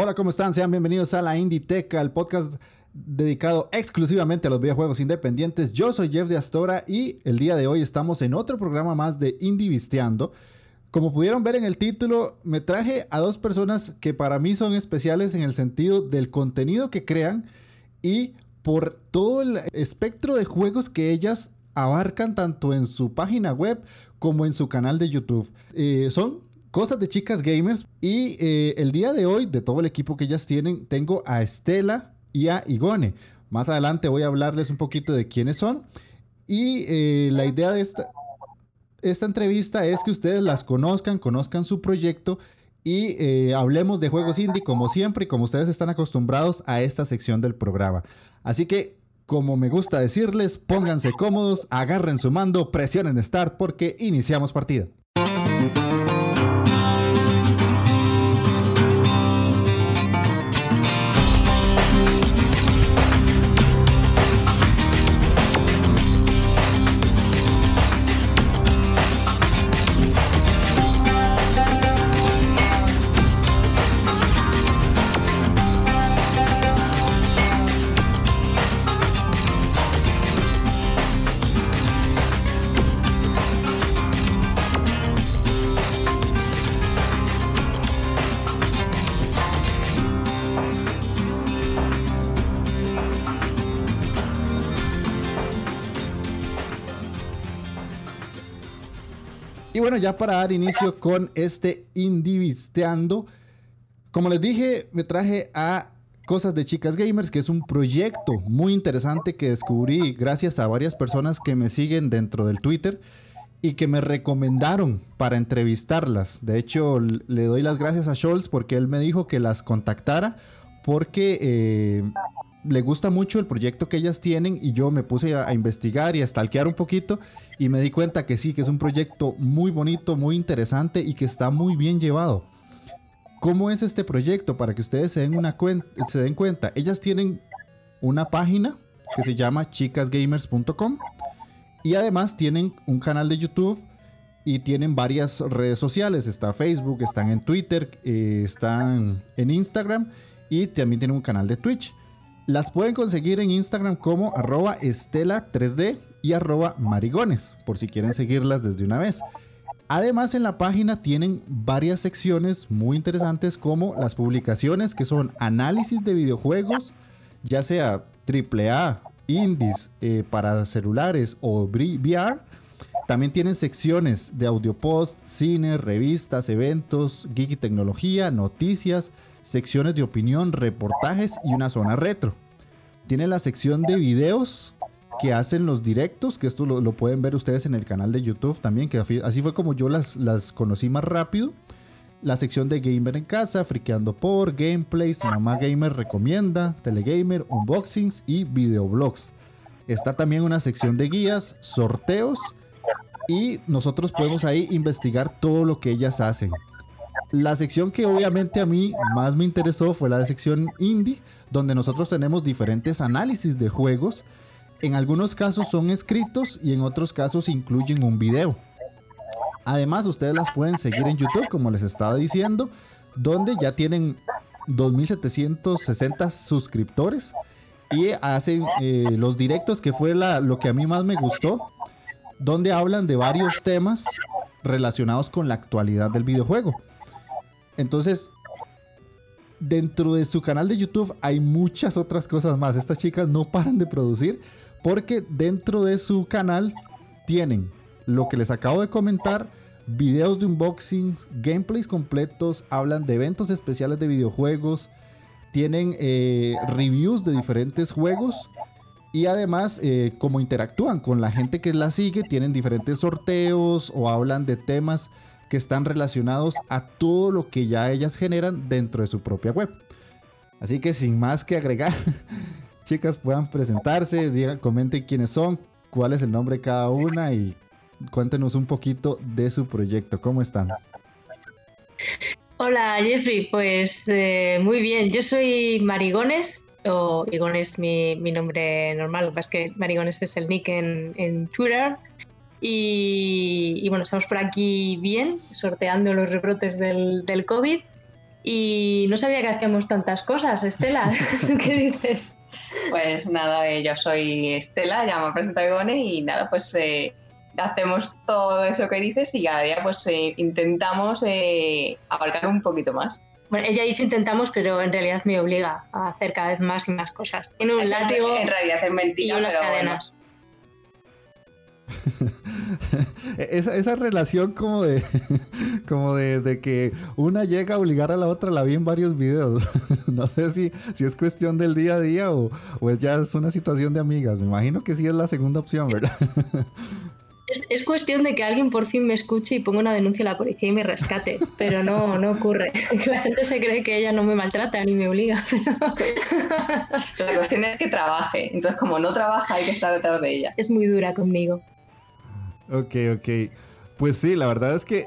Hola, ¿cómo están? Sean bienvenidos a la Inditeca, el podcast dedicado exclusivamente a los videojuegos independientes. Yo soy Jeff de Astora y el día de hoy estamos en otro programa más de Indivisteando. Como pudieron ver en el título, me traje a dos personas que para mí son especiales en el sentido del contenido que crean y por todo el espectro de juegos que ellas abarcan tanto en su página web como en su canal de YouTube. Eh, son Cosas de chicas gamers. Y eh, el día de hoy, de todo el equipo que ellas tienen, tengo a Estela y a Igone. Más adelante voy a hablarles un poquito de quiénes son. Y eh, la idea de esta, entrevista es que ustedes las conozcan, conozcan su proyecto y eh, hablemos de juegos indie como siempre y como ustedes están acostumbrados a esta sección del programa. Así que, como me gusta decirles, pónganse cómodos, agarren su mando, presionen Start porque iniciamos partida. Y bueno, ya para dar inicio con este Indivisteando, como les dije, me traje a Cosas de Chicas Gamers, que es un proyecto muy interesante que descubrí gracias a varias personas que me siguen dentro del Twitter y que me recomendaron para entrevistarlas. De hecho, le doy las gracias a Scholz porque él me dijo que las contactara porque eh, le gusta mucho el proyecto que ellas tienen y yo me puse a, investigar y a stalkear un poquito y me di cuenta que sí, que es un proyecto muy bonito, muy interesante y que está muy bien llevado. ¿Cómo es este proyecto? Para que ustedes se den, una se den cuenta, ellas tienen una página que se llama chicasgamers.com y además tienen un canal de YouTube y tienen varias redes sociales. Está Facebook, están en Twitter, eh, están en Instagram y también tienen un canal de Twitch. Las pueden conseguir en Instagram como arroba estela3d y arroba marigones, por si quieren seguirlas desde una vez. Además en la página tienen varias secciones muy interesantes como las publicaciones que son análisis de videojuegos, ya sea AAA, indies eh, para celulares o VR. También tienen secciones de audio post, cine, revistas, eventos, geek tecnología, noticias, secciones de opinión, reportajes y una zona retro. Tiene la sección de videos que hacen los directos, que esto lo, pueden ver ustedes en el canal de YouTube también, que así fue como yo las, las conocí más rápido. La sección de Gamer en casa, friqueando por, gameplays, Mamá Gamer recomienda, Telegamer, unboxings y videoblogs. Está también una sección de guías, sorteos y nosotros podemos ahí investigar todo lo que ellas hacen. La sección que obviamente a mí más me interesó fue la sección indie, donde nosotros tenemos diferentes análisis de juegos. En algunos casos son escritos y en otros casos incluyen un video. Además, ustedes las pueden seguir en YouTube, como les estaba diciendo, donde ya tienen 2.760 suscriptores y hacen eh, los directos, que fue lo que a mí más me gustó, donde hablan de varios temas relacionados con la actualidad del videojuego. Entonces, dentro de su canal de YouTube hay muchas otras cosas más. Estas chicas no paran de producir porque dentro de su canal tienen lo que les acabo de comentar, videos de unboxings, gameplays completos, hablan de eventos especiales de videojuegos, tienen eh, reviews de diferentes juegos y además eh, como interactúan con la gente que la sigue, tienen diferentes sorteos o hablan de temas que están relacionados a todo lo que ya ellas generan dentro de su propia web. Así que sin más que agregar, chicas puedan presentarse, digan, comenten quiénes son, cuál es el nombre de cada una y cuéntenos un poquito de su proyecto. ¿Cómo están? Hola Jeffrey, pues eh, muy bien. Yo soy Marigones, o Igones mi, mi nombre normal, lo que pasa es que Marigones es el nick en, Twitter. Y, bueno, estamos por aquí bien, sorteando los rebrotes del, del COVID. Y no sabía que hacíamos tantas cosas, Estela. ¿Qué dices? Pues nada, eh, yo soy Estela, ya me presento Igone y nada, pues eh, hacemos todo eso que dices y cada día pues eh, intentamos abarcar un poquito más. Bueno, ella dice intentamos, pero en realidad me obliga a hacer cada vez más y más cosas. Tiene un látigo en realidad es mentira, y unas cadenas. esa, esa, relación como de como de, que una llega a obligar a la otra la vi en varios videos. no sé si, si es cuestión del día a día o, o ya es una situación de amigas. Me imagino que sí es la segunda opción, ¿verdad? Es, cuestión de que alguien por fin me escuche y ponga una denuncia a la policía y me rescate, pero no, no ocurre. La gente se cree que ella no me maltrata ni me obliga. La cuestión es que trabaje, entonces como no trabaja hay que estar detrás de ella. Es muy dura conmigo. Ok, ok. Pues sí, la verdad es que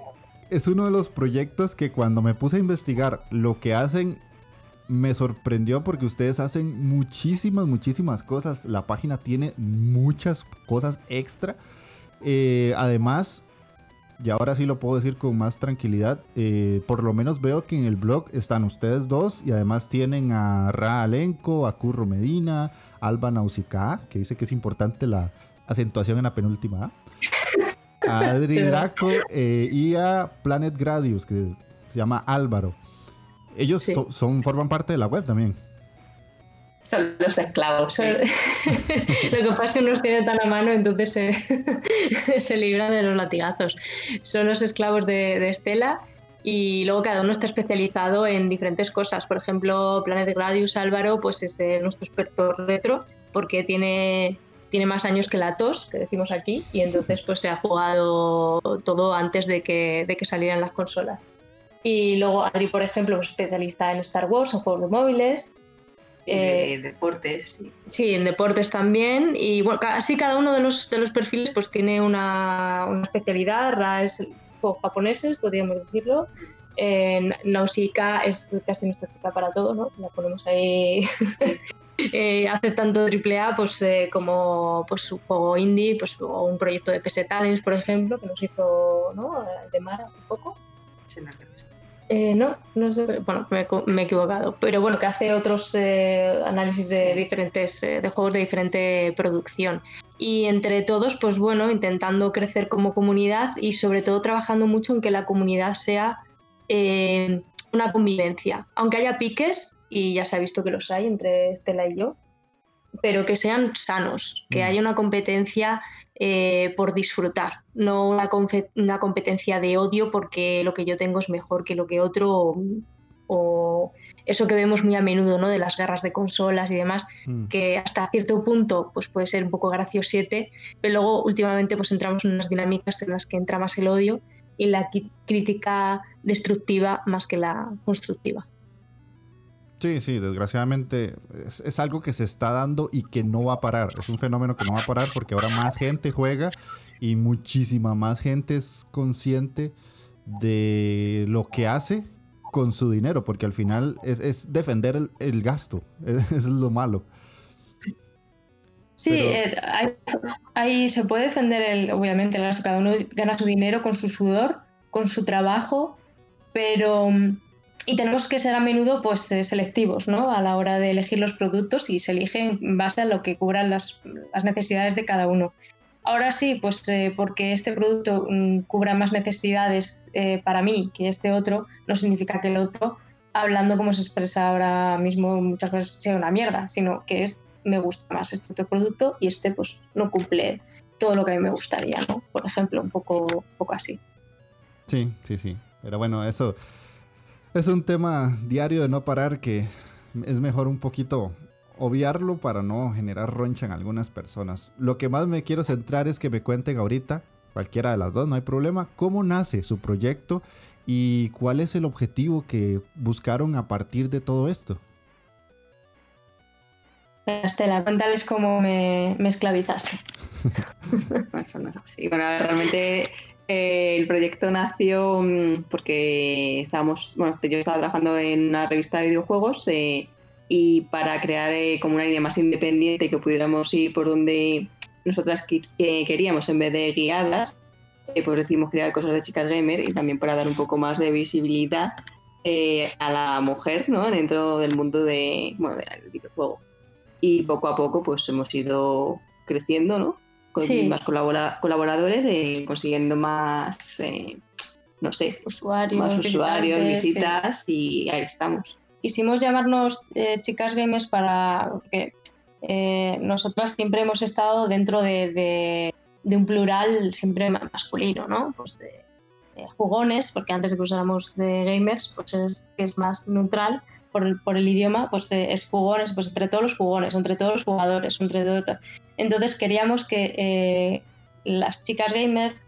es uno de los proyectos que cuando me puse a investigar lo que hacen, me sorprendió porque ustedes hacen muchísimas, muchísimas cosas. La página tiene muchas cosas extra. Eh, además, y ahora sí lo puedo decir con más tranquilidad, eh, por lo menos veo que en el blog están ustedes dos y además tienen a Ra Alenco, a Curro Medina, Alba Nausicaa, que dice que es importante la acentuación en la penúltima a Adri Draco eh, y a Planet Gradius, que se llama Álvaro. Ellos son, forman parte de la web también. Son los esclavos. Lo que pasa es que no los tiene tan a mano, entonces se, se libran de los latigazos. Son los esclavos de, Estela y luego cada uno está especializado en diferentes cosas. Por ejemplo, Planet Gradius Álvaro pues es eh, nuestro experto retro porque tiene tiene más años que la tos, que decimos aquí, y entonces pues se ha jugado todo antes de que, de que salieran las consolas. Y luego Adri, por ejemplo, es especialista en Star Wars, en juegos de móviles. Eh, deportes, sí. Sí, en deportes también. Y bueno, así cada uno de los, de los perfiles pues tiene una, una especialidad. Ra es juegos japoneses, podríamos decirlo. En Nausicaa es casi nuestra chica para todo, ¿no? La ponemos ahí eh, hace tanto AAA pues, eh, como pues, un juego indie pues, o un proyecto de PS Talents, por ejemplo, que nos hizo ¿no? de Mara un poco. Eh, no, no sé, bueno, me, he equivocado, pero bueno, que hace otros eh, análisis de diferentes, de juegos de diferente producción. Y entre todos, pues bueno, intentando crecer como comunidad y sobre todo trabajando mucho en que la comunidad sea una convivencia. Aunque haya piques, y ya se ha visto que los hay entre Estela y yo, pero que sean sanos, que mm. haya una competencia eh, por disfrutar, no una, una, competencia de odio porque lo que yo tengo es mejor que lo que otro o, eso que vemos muy a menudo, ¿no? De las garras de consolas y demás, mm. que hasta cierto punto pues puede ser un poco graciosete, pero luego últimamente pues entramos en unas dinámicas en las que entra más el odio y la crítica destructiva más que la constructiva. Sí, sí, desgraciadamente es, algo que se está dando y que no va a parar. Es un fenómeno que no va a parar porque ahora más gente juega y muchísima más gente es consciente de lo que hace con su dinero, porque al final es, defender el, gasto, es, lo malo. Sí, eh, ahí, se puede defender, el, obviamente, cada uno gana su dinero con su sudor, con su trabajo, pero mm, y tenemos que ser a menudo pues eh, selectivos ¿no? a la hora de elegir los productos y se eligen en base a lo que cubran las, necesidades de cada uno. Ahora sí, pues eh, porque este producto mm, cubra más necesidades eh, para mí que este otro, no significa que el otro, hablando como se expresa ahora mismo, muchas veces sea una mierda, sino que es me gusta más este otro producto y este pues no cumple todo lo que a mí me gustaría, ¿no? Por ejemplo, un poco, un poco así. Sí, sí, sí. Pero bueno, eso es un tema diario de no parar que es mejor un poquito obviarlo para no generar roncha en algunas personas. Lo que más me quiero centrar es que me cuenten ahorita, cualquiera de las dos, no hay problema, cómo nace su proyecto y cuál es el objetivo que buscaron a partir de todo esto. Estela, cuéntales cómo me, esclavizaste. bueno, realmente el proyecto nació mm, porque estábamos, bueno, yo estaba trabajando en una revista de videojuegos eh, y para crear eh, como una línea más independiente que pudiéramos ir por donde nosotras queríamos en vez de guiadas, pues decidimos crear cosas de chicas gamer y también para dar un poco más de visibilidad a la mujer ¿no? dentro del mundo de, bueno, del videojuego. Y poco a poco pues hemos ido creciendo, ¿no? Con más colaboradores, y consiguiendo más, no sé, usuarios, más usuarios, visitas y ahí estamos. Quisimos llamarnos eh, chicas gamers para porque eh, nosotras siempre hemos estado dentro de, un plural siempre masculino, ¿no? Pues de, jugones, porque antes de que usáramos gamers, pues es, es más neutral por el, por el idioma, pues eh, es jugones, pues entre todos los jugones, entre todos los jugadores, entre todo. Entonces queríamos que las chicas gamers,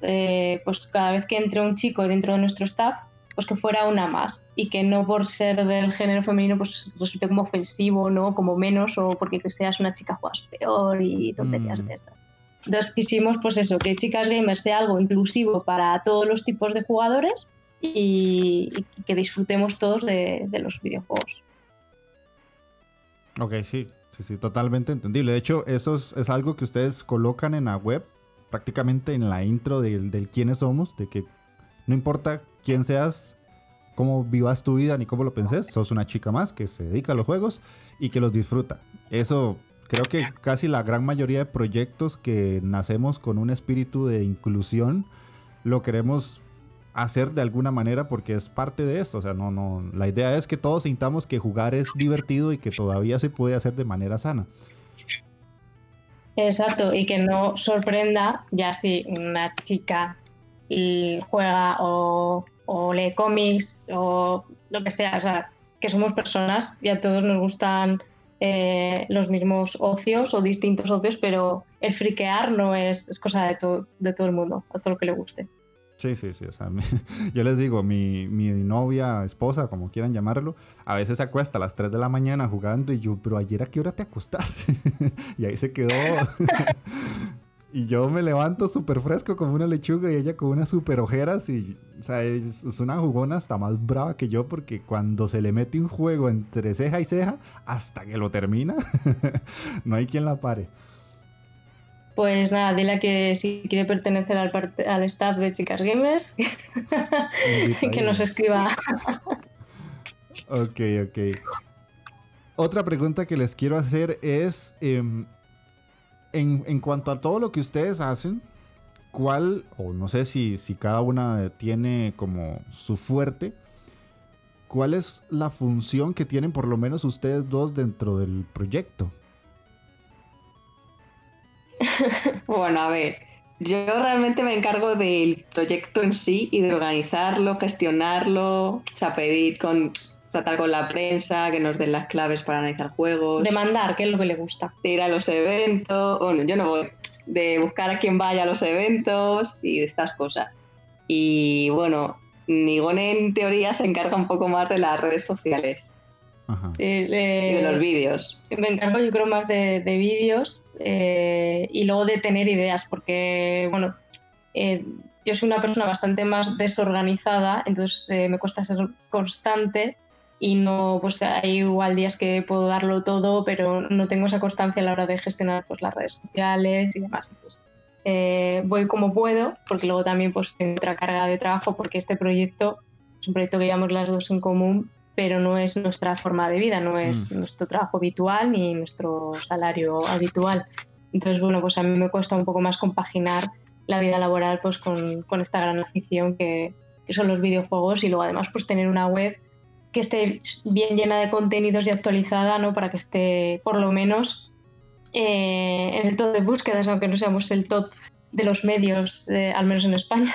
pues cada vez que entre un chico dentro de nuestro staff, pues que fuera una más y que no por ser del género femenino pues resulte como ofensivo, ¿no? Como menos o porque que seas una chica juegas peor y tonterías mm. de esas. Entonces quisimos pues eso, que Chicas Gamers sea algo inclusivo para todos los tipos de jugadores y, que disfrutemos todos de, los videojuegos. Ok, sí, sí, sí, totalmente entendible. De hecho, eso es, algo que ustedes colocan en la web, prácticamente en la intro del, del quiénes somos, de que no importa quién seas, cómo vivas tu vida ni cómo lo penses, sos una chica más que se dedica a los juegos y que los disfruta. Eso creo que casi la gran mayoría de proyectos que nacemos con un espíritu de inclusión lo queremos hacer de alguna manera porque es parte de esto, o sea, no no la idea es que todos sintamos que jugar es divertido y que todavía se puede hacer de manera sana. Exacto, y que no sorprenda ya si una chica y juega o, lee cómics o lo que sea. O sea, que somos personas y a todos nos gustan eh, los mismos ocios o distintos ocios, pero el friquear no es, es cosa de, todo de todo el mundo, a todo lo que le guste. Sí, sí, sí. O sea, yo les digo, mi, mi, novia, esposa, como quieran llamarlo, a veces se acuesta a las 3 de la mañana jugando y yo, pero ayer a qué hora te acostaste? y ahí se quedó. Y yo me levanto súper fresco como una lechuga y ella con unas súper ojeras. Y, o sea, es, una jugona hasta más brava que yo porque cuando se le mete un juego entre ceja y ceja, hasta que lo termina, no hay quien la pare. Pues nada, dile que si quiere pertenecer al, al staff de Chicas Gamers, que nos escriba. ok, ok. Otra pregunta que les quiero hacer es, em, en, cuanto a todo lo que ustedes hacen, ¿cuál, o no sé si, si cada una tiene como su fuerte, cuál es la función que tienen por lo menos ustedes dos dentro del proyecto? bueno, a ver, yo realmente me encargo del proyecto en sí y de organizarlo, gestionarlo, o sea, pedir con tratar con la prensa, que nos den las claves para analizar juegos. Demandar, ¿qué es lo que le gusta? De ir a los eventos, bueno, yo no voy, de buscar a quien vaya a los eventos y de estas cosas. Y bueno, Nigone en teoría se encarga un poco más de las redes sociales. Y de los vídeos. Me encargo yo creo más de, vídeos eh, y luego de tener ideas, porque bueno, eh, yo soy una persona bastante más desorganizada, entonces eh, me cuesta ser constante y no, pues hay igual días que puedo darlo todo, pero no tengo esa constancia a la hora de gestionar pues, las redes sociales y demás. Entonces, eh, voy como puedo, porque luego también pues tengo otra carga de trabajo, porque este proyecto es un proyecto que llevamos las dos en común, pero no es nuestra forma de vida, no es mm. nuestro trabajo habitual ni nuestro salario habitual. Entonces, bueno, pues a mí me cuesta un poco más compaginar la vida laboral pues con, con esta gran afición que, que son los videojuegos y luego además pues tener una web que esté bien llena de contenidos y actualizada, ¿no? Para que esté por lo menos eh, en el top de búsquedas, aunque no seamos el top de los medios, eh, al menos en España.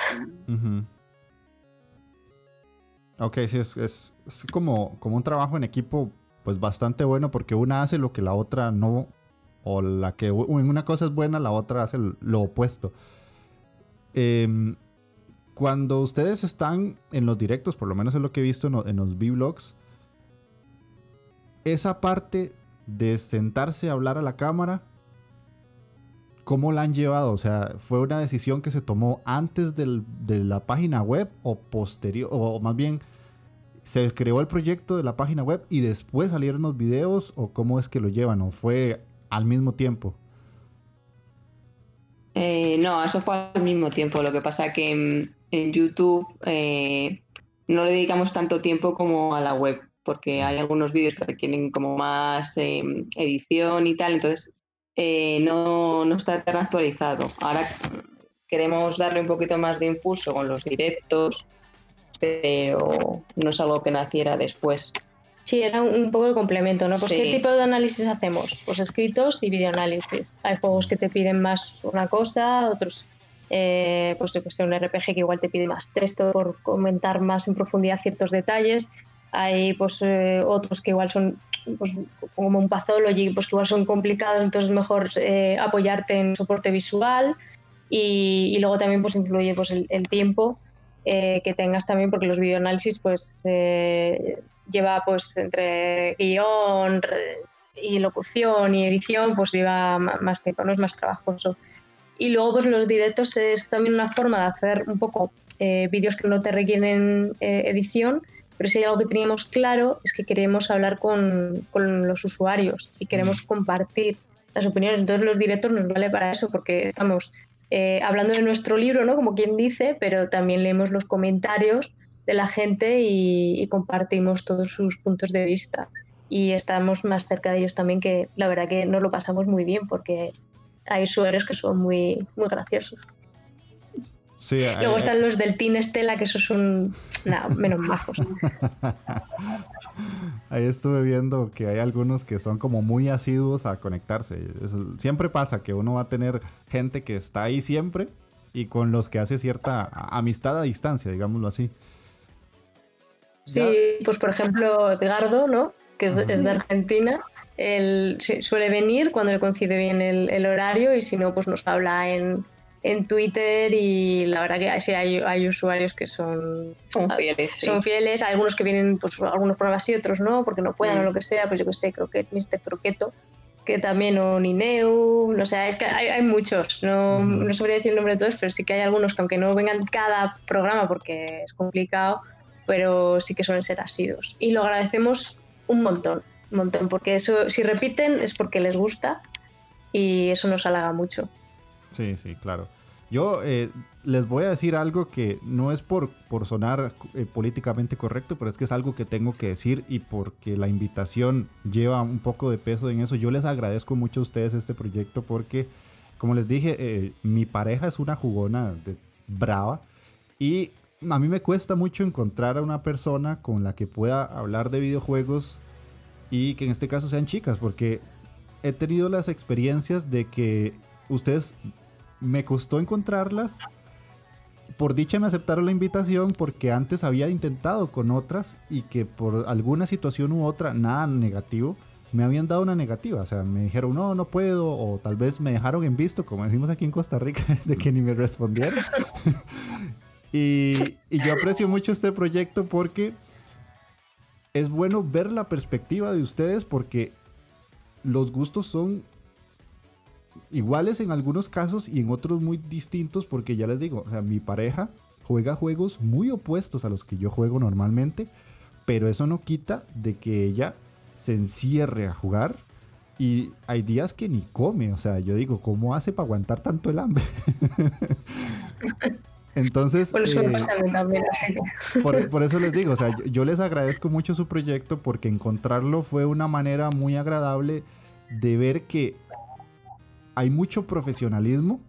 Ok, sí, es, como, como un trabajo en equipo pues bastante bueno porque una hace lo que la otra no, o la que una cosa es buena, la otra hace lo opuesto. Eh, cuando ustedes están en los directos, por lo menos es lo que he visto en, los, V-Vlogs, esa parte de sentarse a hablar a la cámara, ¿cómo la han llevado? O sea, ¿fue una decisión que se tomó antes de la página web o posterior, o más bien se creó el proyecto de la página web y después salieron los videos o cómo es que lo llevan o fue al mismo tiempo? Eh, no, eso fue al mismo tiempo. Lo que pasa que en, YouTube eh, no le dedicamos tanto tiempo como a la web, porque hay algunos vídeos que requieren como más em, edición y tal, entonces eh, no, no está tan actualizado. Ahora queremos darle un poquito más de impulso con los directos, pero no es algo que naciera después. Sí, era un poco de complemento, ¿no? Pues ¿qué tipo de análisis hacemos? Pues escritos y videoanálisis. Hay juegos que te piden más una cosa, otros, eh, pues yo que sé, un RPG que igual te pide más texto por comentar más en profundidad ciertos detalles. Hay pues eh, otros que igual son pues, como un pathology, pues que igual son complicados, entonces es mejor eh, apoyarte en soporte visual y, luego también pues influye pues el, tiempo que tengas también porque los videoanálisis pues lleva pues entre guion y locución y edición, pues lleva más tiempo, no es más trabajoso. Y luego pues los directos es también una forma de hacer un poco eh, vídeos que no te requieren eh, edición, pero si hay algo que teníamos claro es que queremos hablar con, con los usuarios y queremos compartir las opiniones. Entonces los directos nos vale para eso porque estamos eh, hablando de nuestro libro, ¿no? Como quien dice, pero también leemos los comentarios de la gente y, compartimos todos sus puntos de vista. Y estamos más cerca de ellos también, que la verdad que nos lo pasamos muy bien porque hay usuarios que son muy, muy graciosos. Luego eh, están los del Team Estela, que esos son menos majos. Ahí estuve viendo que hay algunos que son como muy asiduos a conectarse. siempre pasa que uno va a tener gente que está ahí siempre y con los que hace cierta amistad a distancia, digámoslo así. Sí, pues por ejemplo, Edgardo, ¿no? que es, de Argentina, él suele venir cuando le coincide bien el, horario y si no, pues nos habla en, Twitter y la verdad que sí hay, usuarios que son, son fieles. Son fieles, hay algunos que vienen, pues algunos pruebas y otros no, porque no puedan o mm. lo que sea, pues yo que sé, Croquet, Mr. Croqueto, que también o Nineu, no sé, es que hay, muchos, no, no sabría decir el nombre de todos, pero sí que hay algunos que aunque no vengan cada programa porque es complicado, pero sí que suelen ser asidos. Y lo agradecemos un montón, un montón, porque eso, si repiten es porque les gusta y eso nos halaga mucho. Sí, sí, claro. Yo eh, les voy a decir algo que no es por, por sonar eh, políticamente correcto, pero es que es algo que tengo que decir y porque la invitación lleva un poco de peso en eso. Yo les agradezco mucho a ustedes este proyecto porque, como les dije, eh, mi pareja es una jugona de, brava y a mí me cuesta mucho encontrar a una persona con la que pueda hablar de videojuegos y que en este caso sean chicas, porque he tenido las experiencias de que ustedes me costó encontrarlas. Por dicha me aceptaron la invitación porque antes había intentado con otras y que por alguna situación u otra, nada negativo, me habían dado una negativa. O sea, me dijeron, no, no puedo, o tal vez me dejaron en visto, como decimos aquí en Costa Rica, de que ni me respondieron. Y, yo aprecio mucho este proyecto porque es bueno ver la perspectiva de ustedes porque los gustos son iguales en algunos casos y en otros muy distintos porque ya les digo, mi pareja juega juegos muy opuestos a los que yo juego normalmente, pero eso no quita de que ella se encierre a jugar y hay días que ni come, o sea, yo digo, ¿cómo hace para aguantar tanto el hambre? Entonces, por eso, les digo, o sea, yo, les agradezco mucho su proyecto porque encontrarlo fue una manera muy agradable de ver que hay mucho profesionalismo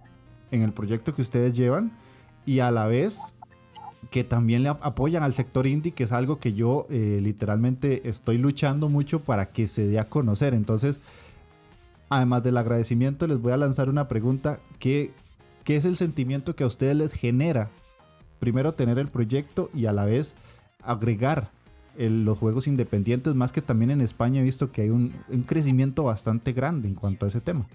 en el proyecto que ustedes llevan y a la vez que también le apoyan al sector indie, que es algo que yo eh, literalmente estoy luchando mucho para que se dé a conocer. Entonces, además del agradecimiento, les voy a lanzar una pregunta ¿Qué es el sentimiento que a ustedes les genera? Primero tener el proyecto y a la vez agregar los juegos independientes, más que también en España he visto que hay un, crecimiento bastante grande en cuanto a ese tema.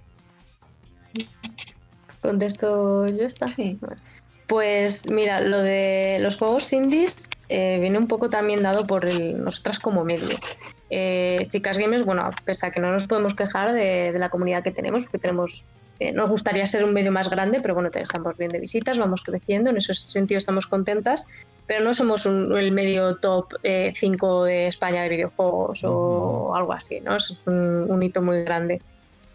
Contesto yo esta. Sí. Pues mira, lo de los juegos indies eh, viene un poco también dado por el, nosotras como medio. Eh, Chicas Gamers, bueno, pese a que no nos podemos quejar de, la comunidad que tenemos, porque tenemos, eh, nos gustaría ser un medio más grande, pero bueno, estamos bien de visitas, vamos creciendo, en ese sentido estamos contentas, pero no somos el medio top 5 de España de videojuegos o algo así, ¿no? Es un, hito muy grande.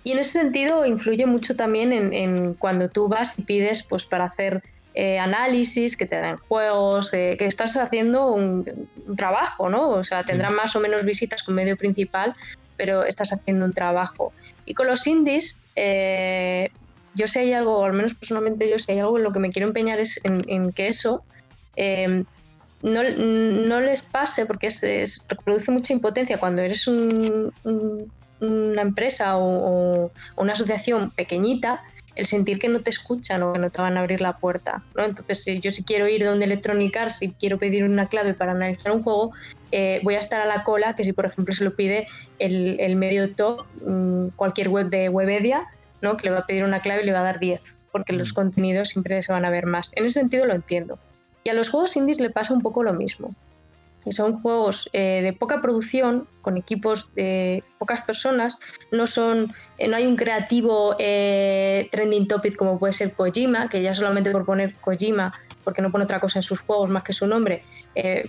Y en ese sentido influye mucho también en, en cuando tú vas y pides pues para hacer eh, análisis, que te dan juegos, eh, que estás haciendo un, trabajo, ¿no? O sea, tendrán más o menos visitas con medio principal, pero estás haciendo un trabajo. Y con los indies, eh, yo sé hay algo, o al menos personalmente yo sé hay algo en lo que me quiero empeñar es en, que eso no, no, les pase, porque se produce mucha impotencia cuando eres una empresa o una asociación pequeñita el sentir que no te escuchan o que no te van a abrir la puerta. ¿no? Entonces, si yo si quiero ir donde Electronic Arts, si quiero pedir una clave para analizar un juego, eh, voy a estar a la cola que si, por ejemplo, se lo pide el, medio top, mm, cualquier web de Webedia, ¿no? que le va a pedir una clave y le va a dar 10, porque los mm. contenidos siempre se van a ver más. En ese sentido lo entiendo. Y a los juegos indies le pasa un poco lo mismo son juegos eh, de poca producción, con equipos de pocas personas, no son, eh, no hay un creativo eh, trending topic como puede ser Kojima, que ya solamente por poner Kojima, porque no pone otra cosa en sus juegos más que su nombre,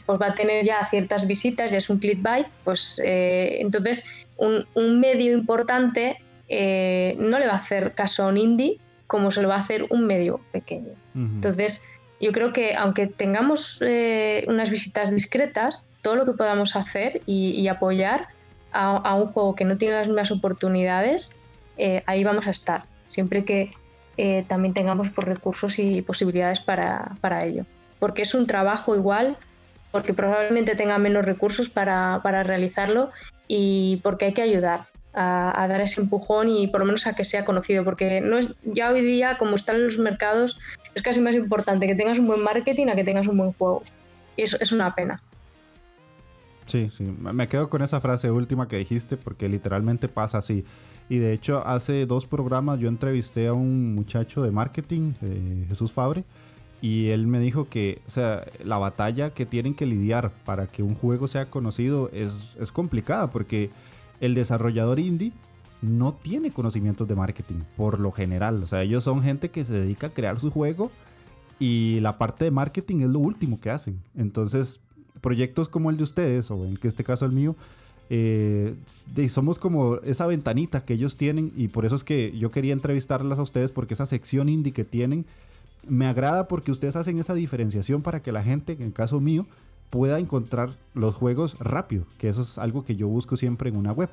pues va a tener ya ciertas visitas, ya es un clickbait, pues entonces un, medio importante no le va a hacer caso a un indie como se lo va a hacer un medio pequeño. Entonces, yo creo que aunque tengamos eh, unas visitas discretas, todo lo que podamos hacer y, apoyar a, un juego que no tiene las mismas oportunidades, eh, ahí vamos a estar, siempre que eh, también tengamos por pues, recursos y posibilidades para, ello. Porque es un trabajo igual, porque probablemente tenga menos recursos para, realizarlo y porque hay que ayudar. A, dar ese empujón y por lo menos a que sea conocido, porque no es ya hoy día como están los mercados es casi más importante que tengas un buen marketing a que tengas un buen juego. Y eso es una pena. Sí, sí, me quedo con esa frase última que dijiste porque literalmente pasa así. Y de hecho hace dos programas yo entrevisté a un muchacho de marketing, eh, Jesús Fabre, y él me dijo que, o sea, la batalla que tienen que lidiar para que un juego sea conocido es, es complicada porque el desarrollador indie no tiene conocimientos de marketing, por lo general. O sea, ellos son gente que se dedica a crear su juego y la parte de marketing es lo último que hacen. Entonces, proyectos como el de ustedes, o en este caso el mío, eh, somos como esa ventanita que ellos tienen y por eso es que yo quería entrevistarlas a ustedes porque esa sección indie que tienen me agrada porque ustedes hacen esa diferenciación para que la gente, en el caso mío, pueda encontrar los juegos rápido, que eso es algo que yo busco siempre en una web.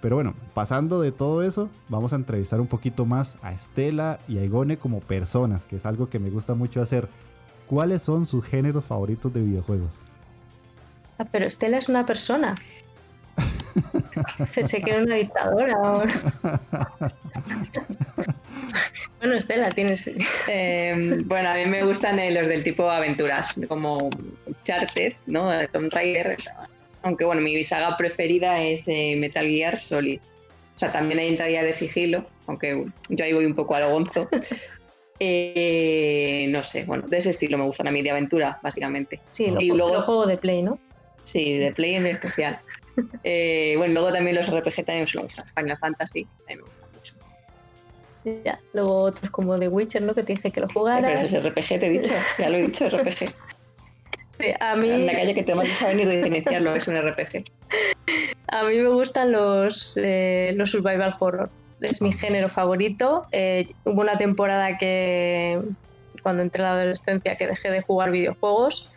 Pero bueno, pasando de todo eso, vamos a entrevistar un poquito más a Estela y a Igone como personas, que es algo que me gusta mucho hacer. ¿Cuáles son sus géneros favoritos de videojuegos? Ah, pero Estela es una persona. Pensé que era una dictadora. bueno, Estela, tienes. Em, bueno, a mí me gustan eh, los del tipo aventuras, como Charted, ¿no? Tomb Raider. Aunque bueno, mi saga preferida es eh, Metal Gear Solid. O sea, también hay entraría de sigilo, aunque yo ahí voy un poco al gonzo. Eh, no sé, bueno, de ese estilo me gustan a mí, de aventura, básicamente. Sí, y luego juego de Play, ¿no? Sí, de Play en especial. Eh, bueno, luego también los RPG también me gustan. Final Fantasy, a mí me gustan mucho. Ya, luego otros como The Witcher, ¿no? Que te dice que lo jugaras. Pero ese es RPG, te he dicho, ya lo he dicho, RPG. Sí, a mí... En la calle que te vas a venir diferenciarlo, es un RPG. A mí me gustan los, eh, los survival horror. Es mi género favorito. Eh, hubo una temporada que, cuando entré a la adolescencia, que dejé de jugar videojuegos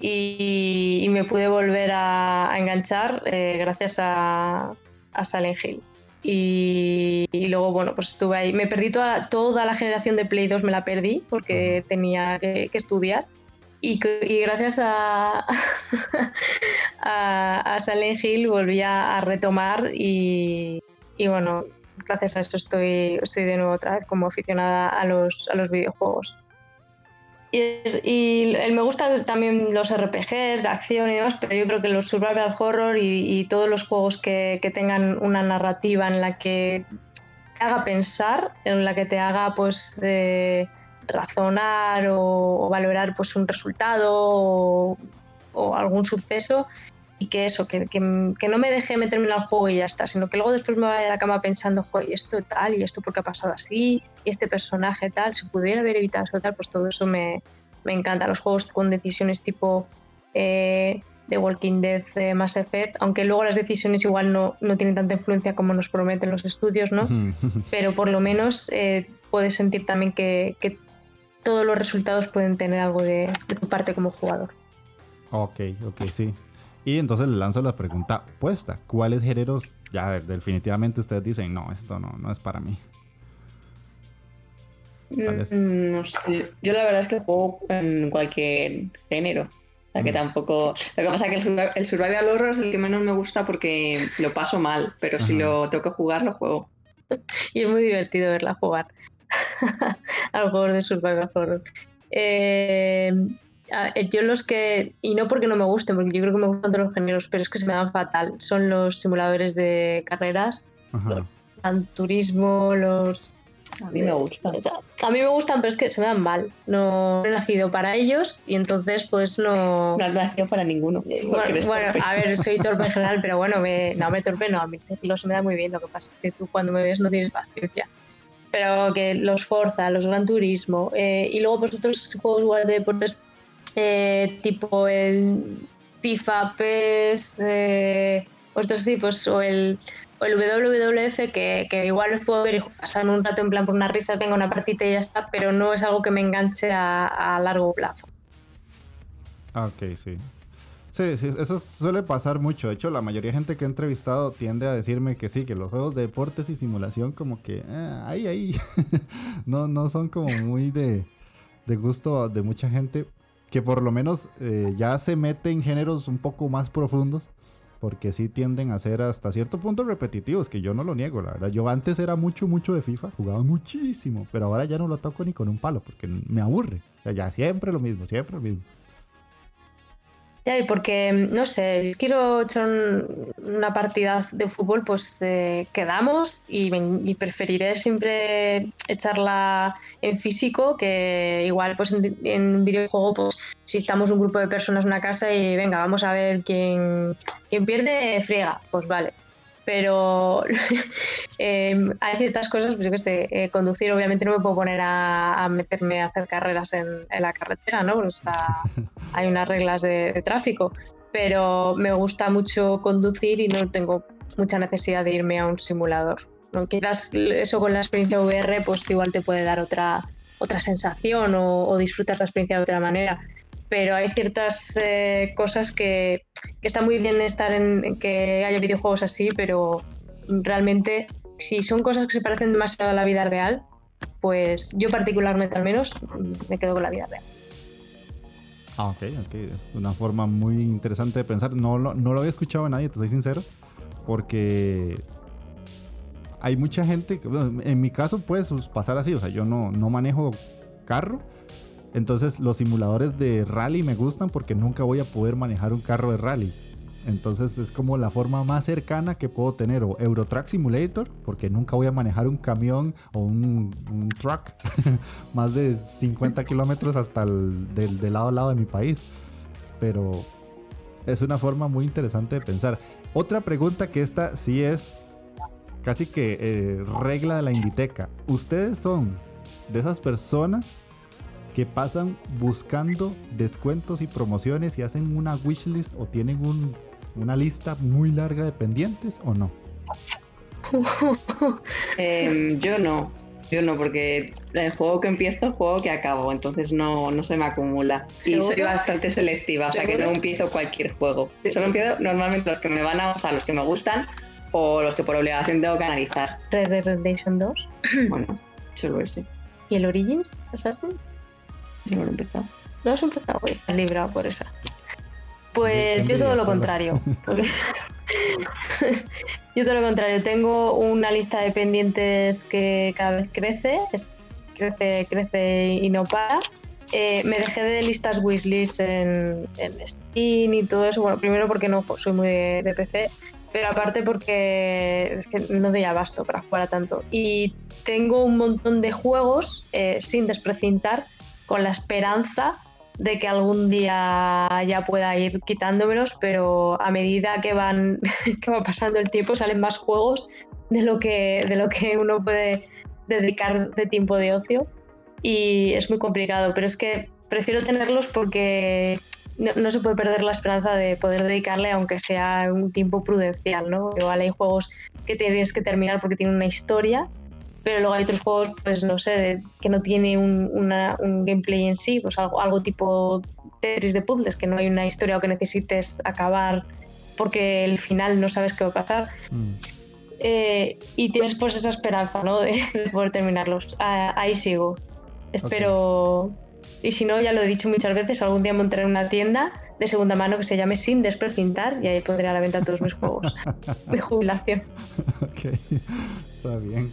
y, me pude volver a, enganchar eh, gracias a, a Silent Hill. Y, luego, bueno, pues estuve ahí. Me perdí toda, toda la generación de Play 2, me la perdí porque tenía que, que estudiar y, gracias a, a, a, Silent Hill volví a, retomar y, bueno, gracias a esto estoy, estoy de nuevo otra vez como aficionada a los, a los videojuegos. Y, me gustan también los RPGs de acción y demás, pero yo creo que los survival horror y, todos los juegos que, que, tengan una narrativa en la que te haga pensar, en la que te haga pues... Eh, razonar o, valorar pues un resultado o, algún suceso y que eso, que, que, no me deje meterme en el juego y ya está, sino que luego después me vaya a la cama pensando, joder, esto tal, y esto porque ha pasado así, y este personaje tal, si pudiera haber evitado eso tal, pues todo eso me, me encanta. Los juegos con decisiones tipo eh, The Walking Dead, eh, Mass Effect, aunque luego las decisiones igual no, no, tienen tanta influencia como nos prometen los estudios, ¿no? Pero por lo menos eh, puedes sentir también que, que, todos los resultados pueden tener algo de, de tu parte como jugador. Ok, ok, sí. Y entonces le lanzo la pregunta opuesta. ¿Cuáles géneros ya definitivamente ustedes dicen, no, esto no, no es para mí? Mm, no sé. Yo la verdad es que juego en cualquier género. O sea que mm. tampoco. Lo que pasa es que el, Survival Horror es el que menos me gusta porque lo paso mal, pero si lo tengo que jugar, lo juego. Y es muy divertido verla jugar al juego de Survival Horror. Eh, yo los que, y no porque no me gusten, porque yo creo que me gustan todos los géneros, pero es que se me dan fatal, son los simuladores de carreras, el turismo, los... A mí me gustan. A mí me gustan, pero es que se me dan mal. No he nacido para ellos y entonces pues no... No he nacido para ninguno. Bueno, a ver, soy torpe en general, pero bueno, me, no me torpe, no, a mí se me da muy bien. Lo que pasa es que tú cuando me ves no tienes paciencia pero que los Forza, los Gran Turismo eh, y luego pues otros juegos de deportes eh, tipo el FIFA, PES, eh, otros tipos, o el, o el WWF, que, que, igual los puedo ver y pasar un rato en plan por una risa, venga una partita y ya está, pero no es algo que me enganche a, a largo plazo. Ah, ok, sí. Sí, sí, eso suele pasar mucho. De hecho, la mayoría de gente que he entrevistado tiende a decirme que sí, que los juegos de deportes y simulación como que eh, ahí, ahí. no, no son como muy de, de gusto de mucha gente que por lo menos eh, ya se mete en géneros un poco más profundos, porque sí tienden a ser hasta cierto punto repetitivos, que yo no lo niego, la verdad. Yo antes era mucho, mucho de FIFA, jugaba muchísimo, pero ahora ya no lo toco ni con un palo, porque me aburre. O sea, ya siempre lo mismo, siempre lo mismo y porque, no sé, quiero echar una partida de fútbol, pues eh, quedamos y, preferiré siempre echarla en físico que igual pues en, un videojuego, pues si estamos un grupo de personas en una casa y venga, vamos a ver quién, quién pierde, friega, pues vale pero em, hay ciertas cosas, pues yo qué sé, eh, conducir obviamente no me puedo poner a, meterme a hacer carreras en, la carretera, ¿no? hay unas reglas de, tráfico, pero me gusta mucho conducir y no tengo mucha necesidad de irme a un simulador. ¿no? Quizás eso con la experiencia VR pues igual te puede dar otra, otra sensación o, o disfrutar la experiencia de otra manera pero hay ciertas eh, cosas que, que, está muy bien estar en, que haya videojuegos así, pero realmente si son cosas que se parecen demasiado a la vida real, pues yo particularmente al menos me quedo con la vida real. Ah, ok, ok. Una forma muy interesante de pensar. No lo, no lo había escuchado a nadie, te soy sincero, porque hay mucha gente, que, en mi caso puede pasar así, o sea, yo no, no manejo carro, entonces los simuladores de rally me gustan porque nunca voy a poder manejar un carro de rally. Entonces es como la forma más cercana que puedo tener. O Eurotrack Simulator, porque nunca voy a manejar un camión o un, truck más de 50 kilómetros hasta el del, lado a lado de mi país. Pero es una forma muy interesante de pensar. Otra pregunta que esta sí es casi que eh, regla de la Inditeca. ¿Ustedes son de esas personas que pasan buscando descuentos y promociones y hacen una wishlist o tienen una lista muy larga de pendientes o no? Em, yo no, yo no, porque el juego que empiezo, el juego que acabo, entonces no, no se me acumula. Y soy bastante selectiva, o sea que no empiezo cualquier juego. Solo empiezo normalmente los que me van a, o sea, los que me gustan o los que por obligación tengo que analizar. Red Dead Redemption 2. Bueno, solo ese. ¿Y el Origins? Assassin's? No lo he empezado. ¿No has empezado? Voy librado por esa. Pues yo todo lo contrario. yo todo lo contrario. Tengo una lista de pendientes que cada vez crece. crece, crece y no para. Eh, me dejé de listas wishlist en, en, Steam y todo eso. Bueno, primero porque no soy muy de, PC pero aparte porque es que no doy abasto para jugar a tanto. Y tengo un montón de juegos eh, sin desprecintar, con la esperanza de que algún día ya pueda ir quitándomelos, pero a medida que van que va pasando el tiempo salen más juegos de lo que, de lo que uno puede dedicar de tiempo de ocio y es muy complicado, pero es que prefiero tenerlos porque no, se puede perder la esperanza de poder dedicarle, aunque sea un tiempo prudencial, ¿no? Igual hay juegos que tienes que terminar porque tienen una historia, pero luego hay otros juegos, pues no sé, que no tiene un, gameplay en sí, pues algo, algo tipo Tetris de puzzles, que no hay una historia o que necesites acabar porque el final no sabes qué va a pasar. Mm. Eh, y tienes pues esa esperanza, ¿no? De, poder terminarlos. Ah, ahí sigo. Espero... Y si no, ya lo he dicho muchas veces, algún día montaré una tienda de segunda mano que se llame Sin Desprecintar y ahí pondré a la venta todos mis juegos de jubilación. Ok, está bien.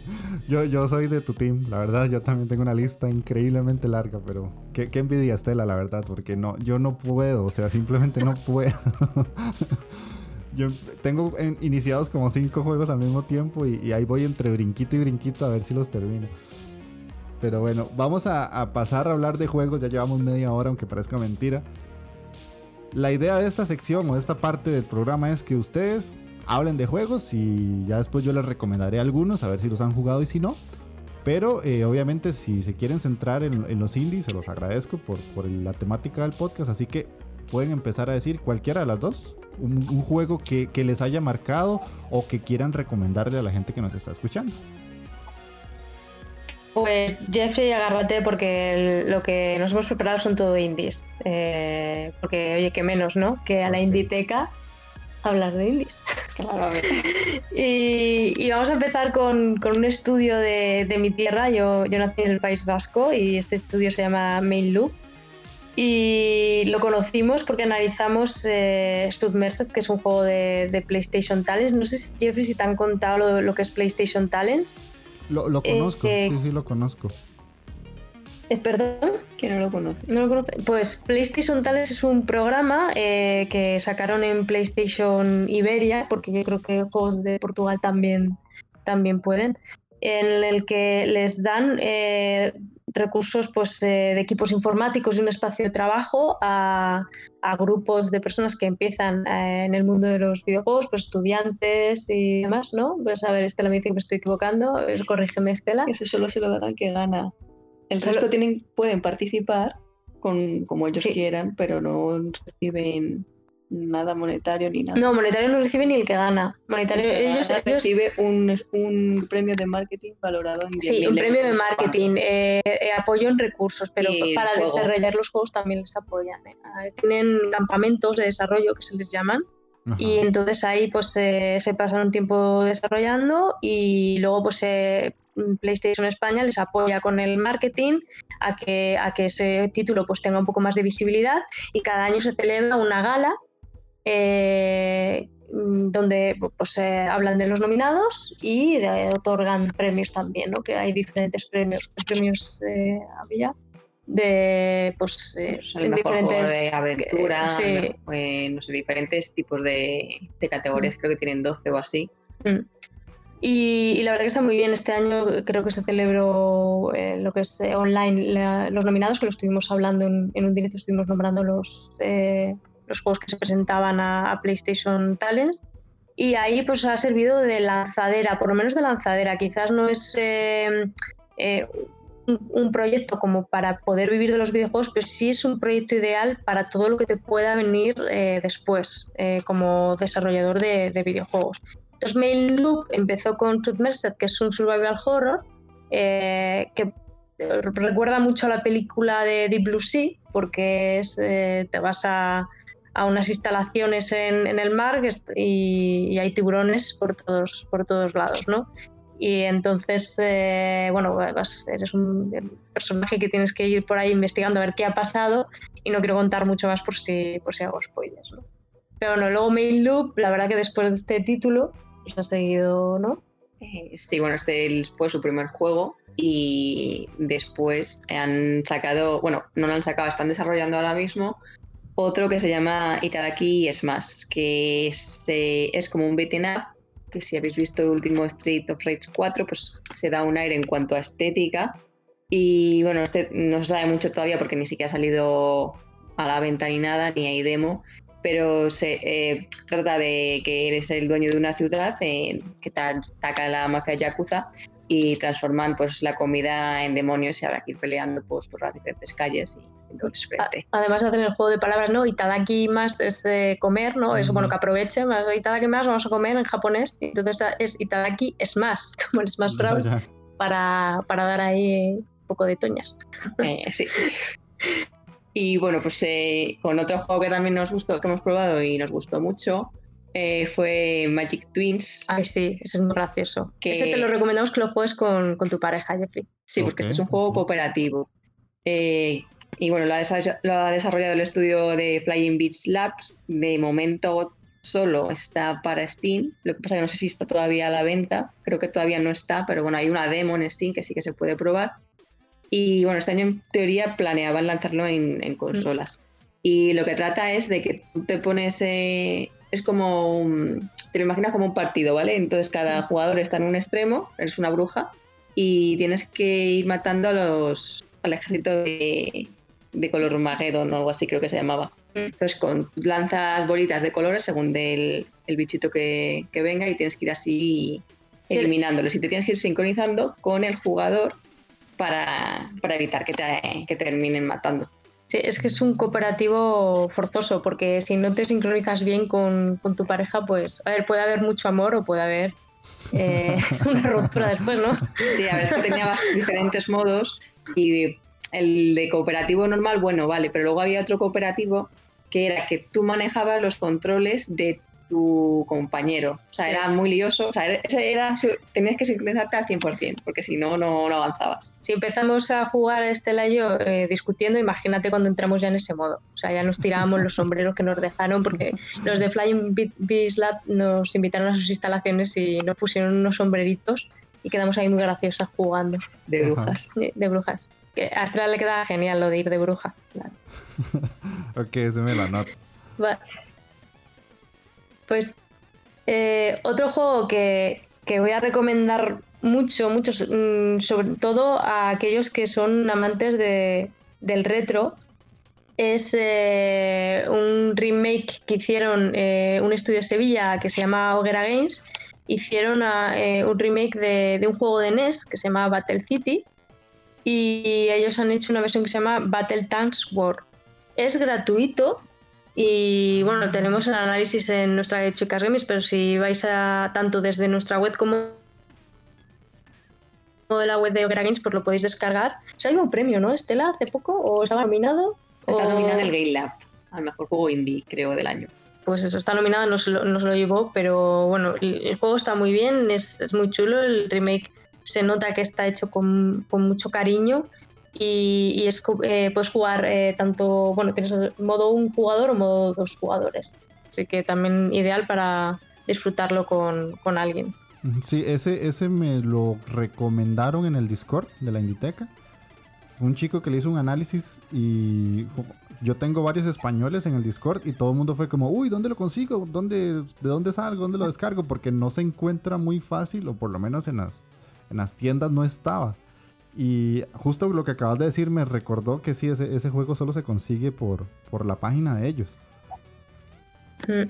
Yo, yo soy de tu team, la verdad, yo también tengo una lista increíblemente larga, pero qué, qué envidia Estela, la verdad, porque no, yo no puedo, o sea, simplemente no puedo. yo tengo iniciados como cinco juegos al mismo tiempo y, y ahí voy entre brinquito y brinquito a ver si los termino. Pero bueno, vamos a, pasar a hablar de juegos. Ya llevamos media hora, aunque parezca mentira. La idea de esta sección o de esta parte del programa es que ustedes hablen de juegos y ya después yo les recomendaré algunos, a ver si los han jugado y si no. Pero eh, obviamente si se quieren centrar en, los indies, se los agradezco por, la temática del podcast. Así que pueden empezar a decir cualquiera de las dos. Un, juego que, que les haya marcado o que quieran recomendarle a la gente que nos está escuchando. Pues Jeffrey, agárrate porque lo que nos hemos preparado son todo indies. Eh, porque, oye, que menos, ¿no? Que a la Inditeca hablar de indies. y, y, vamos a empezar con, un estudio de, mi tierra. Yo, yo nací en el País Vasco y este estudio se llama Main Loop. Y lo conocimos porque analizamos eh, Submersed, que es un juego de, PlayStation Talents. No sé, Jeffrey, si te han contado lo, lo que es PlayStation Talents. Lo, lo conozco, sí, sí, lo conozco. Eh, ¿Perdón? Que no lo conoce. No lo conoce. Pues PlayStation Tales es un programa eh, que sacaron en PlayStation Iberia, porque yo creo que juegos de Portugal también, también pueden, en el que les dan eh, recursos pues, eh, de equipos informáticos y un espacio de trabajo a, grupos de personas que empiezan en el mundo de los videojuegos, pues estudiantes y demás, ¿no? Pues a ver, Estela me dice que me estoy equivocando, corrígeme Estela. Eso solo se lo dará que gana. El resto tienen, pueden participar con, como ellos quieran, pero no reciben nada monetario ni nada. No, monetario no recibe ni el que gana. Monetario, ellos, recibe un, un, premio de marketing valorado en 10 Sí, un premio de marketing, eh, eh, apoyo en recursos, pero para desarrollar los juegos también les apoyan. Eh. Ah, tienen campamentos de desarrollo que se les llaman. Y entonces ahí pues se pasan un tiempo desarrollando y luego pues PlayStation España les apoya con el marketing a que, a que ese título pues tenga un poco más de visibilidad y cada año se celebra una gala eh, donde pues, hablan de los nominados y otorgan premios también, ¿no? que hay diferentes premios. premios eh, había? De pues, eh, pues diferentes de aventura no sé diferentes tipos de, categorías mm. creo que tienen 12 o así mm. y, la verdad que está muy bien este año creo que se celebró lo que es online los nominados que lo estuvimos hablando en, en un directo estuvimos nombrando los los juegos que se presentaban a, PlayStation Talents. Y ahí pues ha servido de lanzadera, por lo menos de lanzadera. Quizás no es eh, eh, un, proyecto como para poder vivir de los videojuegos, pero sí es un proyecto ideal para todo lo que te pueda venir eh, después como desarrollador de, videojuegos. Entonces Main Loop empezó con Truth Merced, que es un survival horror, que recuerda mucho a la película de Deep Blue Sea, porque es, te vas a, a unas instalaciones en, el mar y, hay tiburones por todos, por todos lados, ¿no? Y entonces, eh, bueno, eres un personaje que tienes que ir por ahí investigando a ver qué ha pasado y no quiero contar mucho más por si, por si hago spoilers, ¿no? Pero bueno, luego Main Loop, la verdad que después de este título, pues ha seguido, ¿no? Eh, sí, bueno, este fue su primer juego y después han sacado, bueno, no lo han sacado, están desarrollando ahora mismo otro que se llama Itadaki Smash, que es, eh, es como un beat'em up, que si habéis visto el último Street of Rage 4, pues se da un aire en cuanto a estética. Y bueno, este no se sabe mucho todavía porque ni siquiera ha salido a la venta ni nada, ni hay demo, pero se eh, trata de que eres el dueño de una ciudad eh, que ataca la mafia yakuza y transforman pues la comida en demonios y habrá que ir peleando pues, por las diferentes calles y entonces frente. Además hacen el juego de palabras, ¿no? Itadaki más es eh, comer, ¿no? Eso, bueno, que aproveche, más Itadaki más vamos a comer en japonés, entonces es Itadaki es más, como el Smash Bros. Para, para dar ahí un poco de toñas. Eh, sí. Y bueno, pues eh, con otro juego que también nos gustó, que hemos probado y nos gustó mucho, eh, fue Magic Twins. Ay, sí, ese es muy gracioso. Que... Ese te lo recomendamos que lo juegues con, tu pareja, Jeffrey. Sí, porque este es un juego cooperativo. Eh, y bueno, lo ha, desarrollado el estudio de Flying Beats Labs. De momento solo está para Steam. Lo que pasa es que no sé si está todavía a la venta. Creo que todavía no está, pero bueno, hay una demo en Steam que sí que se puede probar. Y bueno, este año en teoría planeaban lanzarlo en, en consolas. Y lo que trata es de que tú te pones eh, es como, te lo imaginas como un partido, ¿vale? Entonces cada jugador está en un extremo, eres una bruja, y tienes que ir matando a los, al ejército de, de color Magedon o algo así creo que se llamaba. Entonces con, lanzas bolitas de colores según del el bichito que, venga y tienes que ir así eliminándolos. Y te tienes que ir sincronizando con el jugador para, para evitar que te, que te terminen matando. Sí, es que es un cooperativo forzoso, porque si no te sincronizas bien con, tu pareja, pues, a ver, puede haber mucho amor o puede haber eh, una ruptura después, ¿no? Sí, a ver, es que tenía diferentes modos y el de cooperativo normal, bueno, vale, pero luego había otro cooperativo que era que tú manejabas los controles de tu compañero. O sea, era muy lioso. O sea, era, tenías que sincronizarte al 100%, porque si no, no, avanzabas. Si empezamos a jugar Estela y yo eh, discutiendo, imagínate cuando entramos ya en ese modo. O sea, ya nos tirábamos los sombreros que nos dejaron, porque los de Flying Beast Lab nos invitaron a sus instalaciones y nos pusieron unos sombreritos y quedamos ahí muy graciosas jugando. De brujas. De, brujas. A Estela le queda genial lo de ir de bruja. Claro. ok, se me la nota. Pues eh, otro juego que, voy a recomendar mucho, mucho, mm, sobre todo a aquellos que son amantes del retro, es eh, un remake que hicieron eh, un estudio de Sevilla que se llama Hoguera Games. Hicieron un remake de, de, un juego de NES que se llama Battle City y ellos han hecho una versión que se llama Battle Tanks War. Es gratuito, y bueno, tenemos el análisis en nuestra Chicas Games, pero si vais a tanto desde nuestra web como de la web de Games, pues lo podéis descargar. Salió un premio, ¿no, Estela, hace poco? ¿O estaba nominado? Está nominado en el Game Lab, al mejor juego indie, creo, del año. Pues eso, está nominado, no se lo, no se lo llevó, pero bueno, el, juego está muy bien, es, es, muy chulo, el remake se nota que está hecho con, con mucho cariño y, es, eh, puedes jugar eh, tanto, bueno, tienes modo un jugador o modo dos jugadores. Así que también ideal para disfrutarlo con, con alguien. Sí, ese, ese me lo recomendaron en el Discord de la Inditeca. Un chico que le hizo un análisis y yo tengo varios españoles en el Discord y todo el mundo fue como, uy, ¿dónde lo consigo? ¿Dónde, ¿De dónde salgo? ¿Dónde lo descargo? Porque no se encuentra muy fácil, o por lo menos en las, en las tiendas no estaba. Y justo lo que acabas de decir me recordó que sí, ese, ese juego solo se consigue por, por la página de ellos. Mm.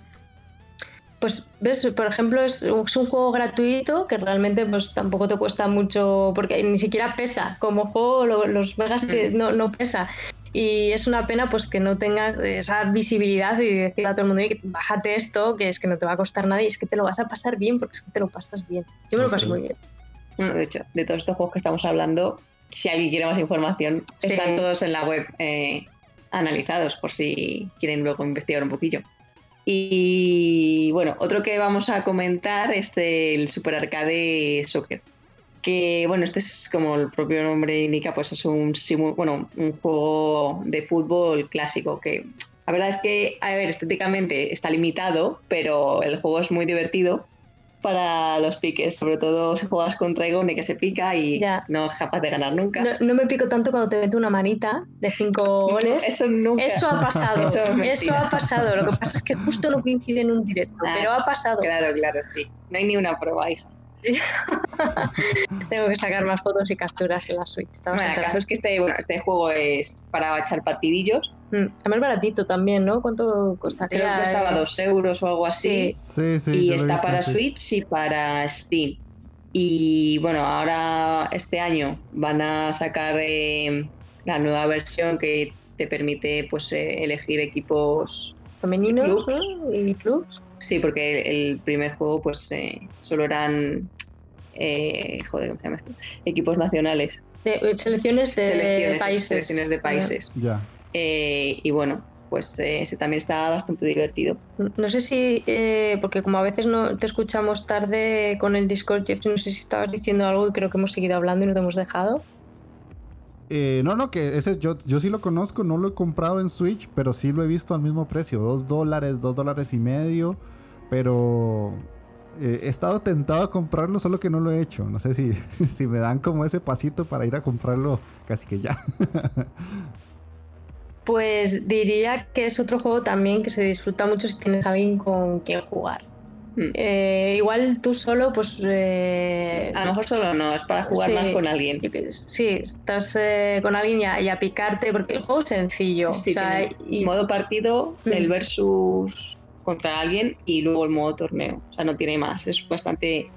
Pues, ves, por ejemplo, es, un juego gratuito que realmente pues tampoco te cuesta mucho, porque ni siquiera pesa. Como juego, los megas que mm. no, no pesa. Y es una pena pues que no tengas esa visibilidad y decirle a todo el mundo, bájate esto, que es que no te va a costar nada y es que te lo vas a pasar bien, porque es que te lo pasas bien. Yo me lo paso muy bien. Bueno, de hecho, de todos estos juegos que estamos hablando, si alguien quiere más información, están todos en la web eh, analizados por si quieren luego investigar un poquillo. Y bueno, otro que vamos a comentar es el Super Arcade Soccer. Que bueno, este es como el propio nombre indica, pues es un, bueno, un juego de fútbol clásico que la verdad es que, a ver, estéticamente está limitado, pero el juego es muy divertido para los piques, sobre todo si juegas contra Igone que se pica y Ya. no es capaz de ganar nunca. No, no me pico tanto cuando te meto una manita de cinco goles. Eso nunca. Eso ha pasado, Eso es eso, mentira. ha pasado. Lo que pasa es que justo no coincide en un directo, Ah, pero ha pasado. Claro, claro, sí. No hay ni una prueba, hija. Tengo que sacar más fotos y capturas en la Switch. Bueno, el caso es que este, bueno, este juego es para echar partidillos. Mm, Además baratito también, ¿no? ¿Cuánto costaría? Creo que costaba Eh, 2 euros o algo así. Sí, sí. y lo he está visto para Switch y para Steam. Y bueno, ahora este año van a sacar eh, la nueva versión que te permite pues eh, elegir equipos. Femeninos clubs. ¿no? y clubs. Sí, porque el, el primer juego pues eh, solo eran eh, joder, ¿cómo se llama esto? equipos nacionales, De, eh, selecciones de selecciones, países. selecciones de países. Ya. Eh, y bueno, pues eh, ese también está bastante divertido. No sé si, eh, porque como a veces no te escuchamos tarde con el Discord, Jeff, no sé si estabas diciendo algo y creo que hemos seguido hablando y no te hemos dejado. Eh, no, no, que ese yo, yo sí lo conozco, no lo he comprado en Switch, pero sí lo he visto al mismo precio, dos dólares, dos dólares y medio, pero eh, he estado tentado a comprarlo, solo que no lo he hecho. No sé si, si me dan como ese pasito para ir a comprarlo casi que ya. Pues diría que es otro juego también que se disfruta mucho si tienes a alguien con quien jugar. Mm. Eh, igual tú solo, pues... eh, A lo mejor solo no, es para jugar Sí. más con alguien. yo que- sí, estás eh, con alguien y a, y a picarte, porque el juego es sencillo. Sí, o sea, y- modo partido, Mm. el versus contra alguien y luego el modo torneo. O sea, no tiene más, es bastante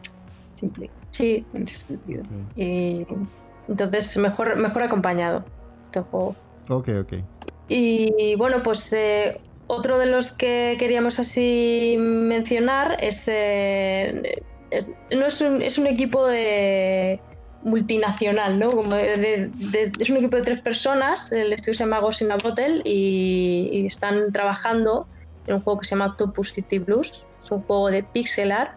simple sí, en ese sentido. y entonces mejor, mejor acompañado este juego. ok, ok. Y bueno, pues eh, otro de los que queríamos así mencionar es, eh, es- no es un, es un equipo de multinacional, ¿no? Como de- de- de- es un equipo de tres personas, el estudio se llama Ghost in a Bottle y, y están trabajando en un juego que se llama Octopus City Blues, es un juego de pixel art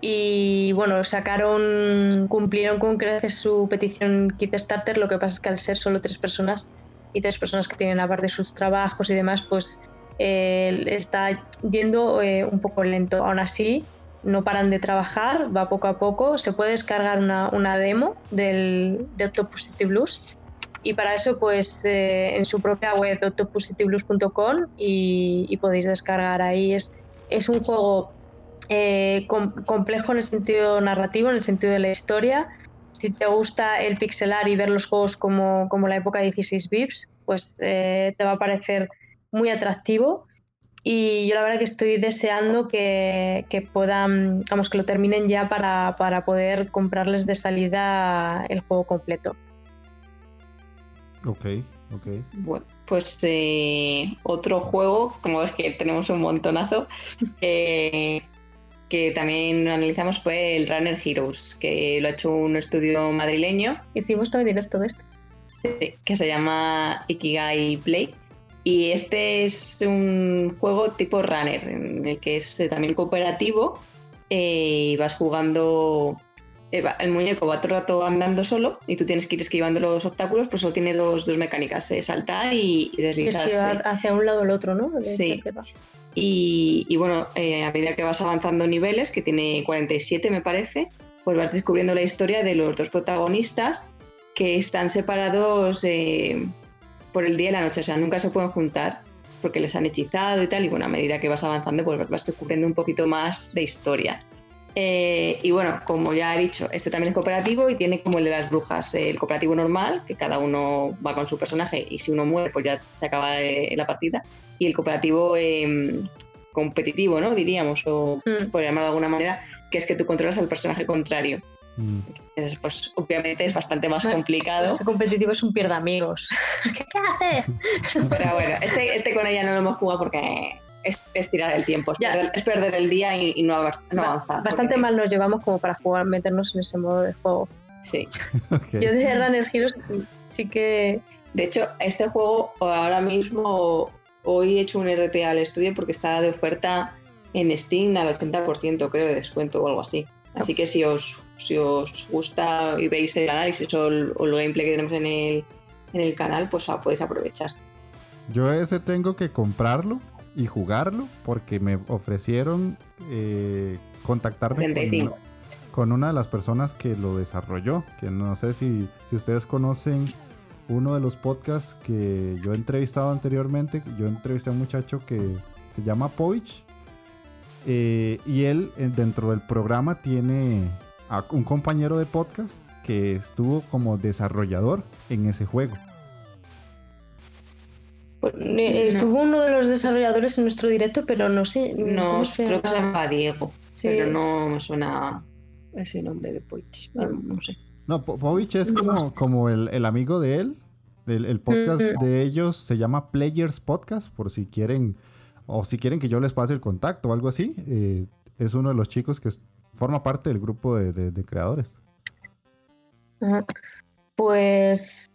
y bueno, sacaron, cumplieron con creces su petición Kickstarter, lo que pasa es que al ser solo tres personas y tres personas que tienen aparte sus trabajos y demás, pues eh, está yendo eh, un poco lento. Aún así, no paran de trabajar, va poco a poco. Se puede descargar una, una demo del, de Octopus City Blues y para eso, pues eh, en su propia web, octopuscityblues.com y, podéis descargar ahí. Es, es un juego eh, com- complejo en el sentido narrativo, en el sentido de la historia. Si te gusta el pixelar y ver los juegos como, como la época de 16 bits, pues eh, te va a parecer muy atractivo. Y yo la verdad que estoy deseando que, que puedan, vamos, que lo terminen ya para, para poder comprarles de salida el juego completo. Ok, ok. Bueno, pues eh, otro juego, como ves que tenemos un montonazo, eh, que también analizamos fue el Runner Heroes, que lo ha hecho un estudio madrileño Hicimos todo directo de esto. sí, que se llama Ikigai Play. Y este es un juego tipo runner, en el que es eh, también cooperativo eh, y vas jugando. Eh, el muñeco va todo el rato andando solo y tú tienes que ir esquivando los obstáculos, pues solo tiene dos, dos mecánicas: eh, saltar y, y deslizarse. esquivar hacia un lado o el otro, ¿no? De Sí. Y, y bueno, eh, a medida que vas avanzando niveles, que tiene 47 me parece, pues vas descubriendo la historia de los dos protagonistas que están separados eh, por el día y la noche, o sea, nunca se pueden juntar porque les han hechizado y tal, y bueno, a medida que vas avanzando, pues vas descubriendo un poquito más de historia. Eh, y bueno, como ya he dicho, este también es cooperativo y tiene como el de las brujas, eh, el cooperativo normal, que cada uno va con su personaje y si uno muere, pues ya se acaba eh, la partida. Y el cooperativo eh, competitivo, ¿no? Diríamos, o Mm. por llamarlo de alguna manera, que es que tú controlas al personaje contrario. Mm. Entonces, pues obviamente es bastante más Bueno, complicado. El competitivo es un pierde amigos. ¿Qué, qué haces? Pero bueno, este, este con ella no lo hemos jugado porque es, es tirar el tiempo, es, Ya. perder, es perder el día y, y no, avanzar- no Ba- avanzar. Bastante porque- mal nos llevamos como para jugar, meternos en ese modo de juego. Sí. Yo de Runner Heroes sí que De hecho, este juego ahora mismo, hoy he hecho un RT al estudio porque está de oferta en Steam al 80%, creo, de descuento o algo así. Así que si os, si os gusta y veis el análisis o el, o el gameplay que tenemos en el, en el canal, pues ah, podéis aprovechar. Yo ese tengo que comprarlo. Y jugarlo porque me ofrecieron eh, contactarme con, con, una de las personas que lo desarrolló. Que no sé si, si ustedes conocen uno de los podcasts que yo he entrevistado anteriormente. Yo entrevisté a un muchacho que se llama Povich. Eh, y él eh, dentro del programa tiene a un compañero de podcast que estuvo como desarrollador en ese juego. Pues, estuvo uno de los desarrolladores en nuestro directo, pero no sé. No, creo que se llama Diego. Pero no me suena ese nombre de Povich. No, sé. No, Povich es como, como el, amigo de él. El, podcast de ellos se llama Players Podcast, por si quieren, o si quieren que yo les pase el contacto o algo así. Eh, es uno de los chicos que forma parte del grupo de, creadores. Pues,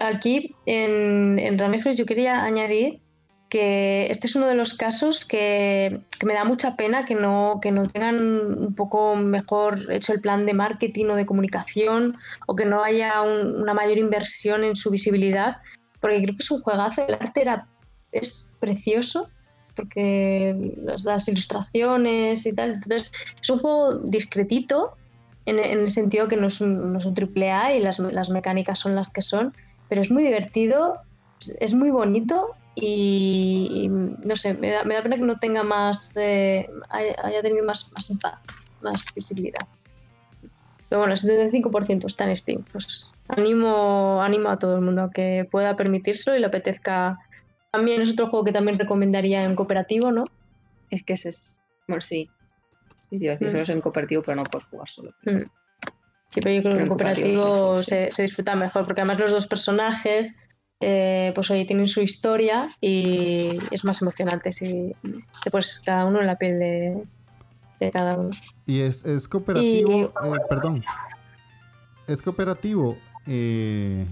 aquí en, en yo quería añadir que este es uno de los casos que, me da mucha pena que no, que no tengan un poco mejor hecho el plan de marketing o de comunicación o que no haya una mayor inversión en su visibilidad, porque creo que es un juegazo, el arte era, es precioso porque las, ilustraciones y tal. Entonces, es un juego discretito en, el sentido que no es un, no triple A y las, las, mecánicas son las que son, pero es muy divertido, es muy bonito y, no sé, me da, me da, pena que no tenga más, eh, haya, tenido más, más más visibilidad. Pero bueno, el 75% está en Steam. Pues animo, animo a todo el mundo a que pueda permitírselo y le apetezca también es otro juego que también recomendaría en cooperativo, ¿no? Es que ese es. Bueno, sí. Sí, sí, mm. es en cooperativo, pero no puedes jugar solo. Mm. Sí, pero yo creo que en cooperativo, se, disfruta mejor, porque además los dos personajes, eh, pues oye, tienen su historia y es más emocionante si te pones cada uno en la piel de, cada uno. Y es, es cooperativo, eh, perdón, ¿es cooperativo eh,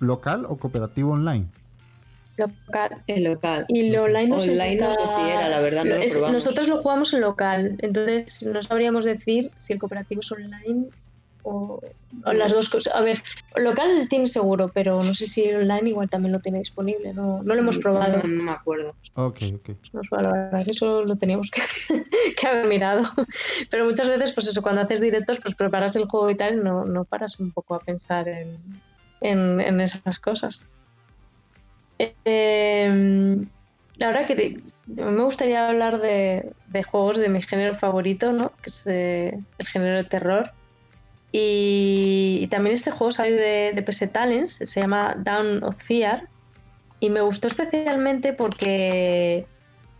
local o cooperativo online? Local. El local. Y lo online no, sé, si era, la verdad, no Nosotros lo jugamos en local, entonces no sabríamos decir si el cooperativo es online o, las dos cosas. A ver, local tiene seguro, pero no sé si el online igual también lo tiene disponible, no, no lo hemos probado. No, me acuerdo. Ok, ok. Nos eso lo teníamos que, haber mirado. Pero muchas veces, pues eso, cuando haces directos, pues preparas el juego y tal, no, no paras un poco a pensar en, en, en esas cosas. Eh, la verdad que me gustaría hablar de, juegos de mi género favorito, ¿no? que es eh, el género de terror. Y, también este juego salió de, de PS Talents, se llama Down of Fear. Y me gustó especialmente porque,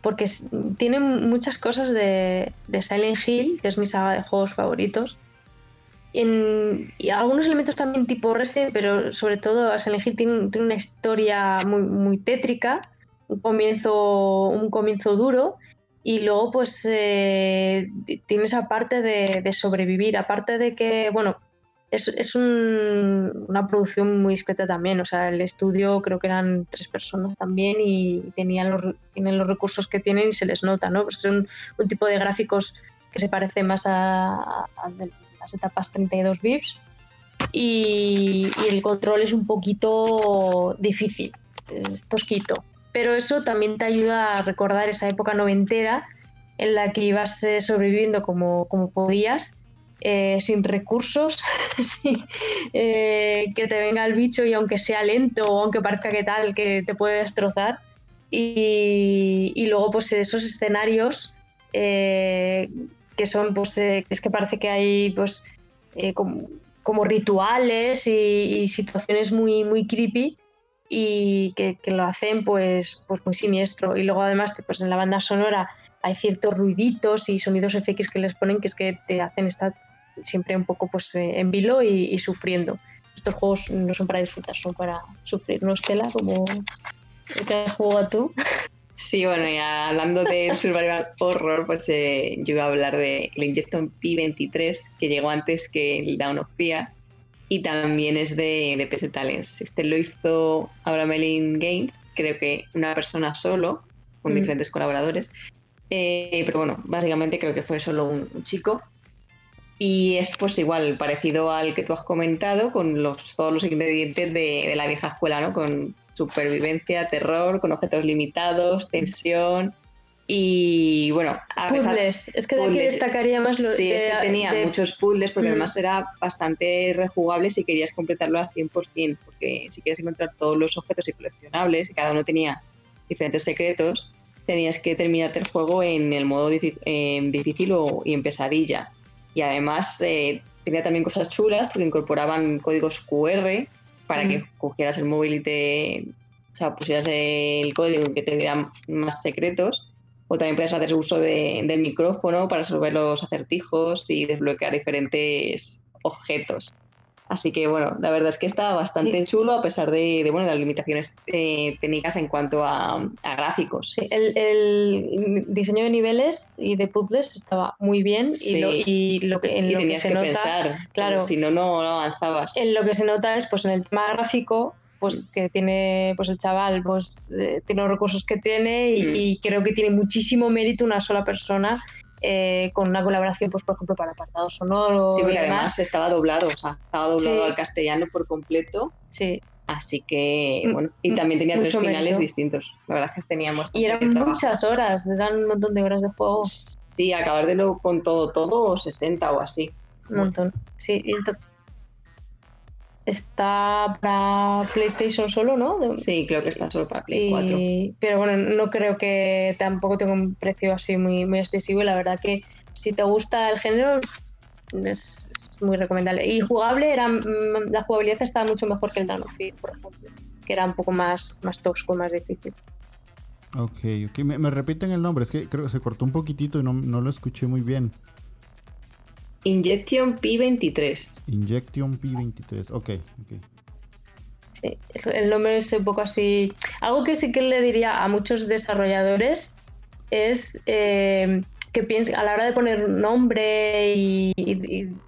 porque tiene muchas cosas de, de Silent Hill, que es mi saga de juegos favoritos y algunos elementos también tipo Resident, pero sobre todo Silent Hill tiene, una historia muy, muy tétrica, un comienzo, un comienzo duro y luego pues eh, tiene esa parte de, sobrevivir, aparte de que, bueno, es, es una producción muy discreta también, o sea, el estudio creo que eran tres personas también y tenían los, tienen los recursos que tienen y se les nota, ¿no? Pues es un, tipo de gráficos que se parece más a, a etapas 32 bits y, el control es un poquito difícil, es tosquito. Pero eso también te ayuda a recordar esa época noventera en la que ibas eh, sobreviviendo como, como podías, eh, sin recursos, eh, que te venga el bicho y aunque sea lento o aunque parezca que tal, que te puede destrozar. Y, y luego pues esos escenarios que son, pues, eh, es que parece que hay, pues, eh, como, rituales y, situaciones muy, muy creepy y que, lo hacen, pues, pues, muy siniestro. Y luego, además, pues, en la banda sonora hay ciertos ruiditos y sonidos FX que les ponen que es que te hacen estar siempre un poco, pues, eh, en vilo y, sufriendo. Estos juegos no son para disfrutar, son para sufrir, no es tela como que has jugado tú. Sí, bueno, ya hablando de Survival Horror, pues eh, yo iba a hablar de el Injection P23, que llegó antes que el Down of Fear, y también es de, de PS Talents. Este lo hizo Melin Games, creo que una persona solo, con mm. diferentes colaboradores. Eh, pero bueno, básicamente creo que fue solo un, chico. Y es pues igual, parecido al que tú has comentado, con los, todos los ingredientes de, de la vieja escuela, ¿no? Con supervivencia, terror, con objetos limitados, tensión. Y bueno, a puzzles. es que de aquí destacaría más lo Sí, es que tenía muchos puzzles porque mm. además era bastante rejugable si querías completarlo al 100%, porque si quieres encontrar todos los objetos y coleccionables, y cada uno tenía diferentes secretos, tenías que terminarte el juego en el modo difícil o, y en pesadilla. Y además eh, tenía también cosas chulas porque incorporaban códigos QR para que cogieras el móvil y te, o sea, pusieras el código que te diera más secretos o también puedes hacer uso del micrófono para resolver los acertijos y desbloquear diferentes objetos. Así que bueno, la verdad es que está bastante chulo a pesar de, bueno, de las limitaciones eh, técnicas en cuanto a, gráficos. el, diseño de niveles y de puzzles estaba muy bien y, lo, que en lo que se nota, claro, si no, no avanzabas. En lo que se nota es pues en el tema gráfico pues que tiene pues el chaval pues eh, tiene los recursos que tiene y, mm. creo que tiene muchísimo mérito una sola persona eh, con una colaboración pues por ejemplo para apartado sonoro sí porque además estaba doblado o sea estaba doblado al castellano por completo. Sí. Así que bueno y también tenía tres finales distintos. La verdad es que teníamos y eran muchas horas eran un montón de horas de juego. Sí acabar de lo con todo todo 60 o así. Un montón. Sí y está para PlayStation solo, ¿no? Sí, creo que está solo para Play 4. Pero bueno, no creo que tampoco tenga un precio así muy, muy excesivo y la verdad que si te gusta el género es, muy recomendable. Y jugable, era, mm, la jugabilidad estaba mucho mejor que el Danofit, por ejemplo, que era un poco más, más tosco, más difícil. Ok, ok. Me, me, repiten el nombre, es que creo que se cortó un poquitito y no, no lo escuché muy bien. Injection P23. Injection P23, ok, ok. Sí, el nombre es un poco así. Algo que sí que le diría a muchos desarrolladores es eh, que piensen, a la hora de poner nombre y,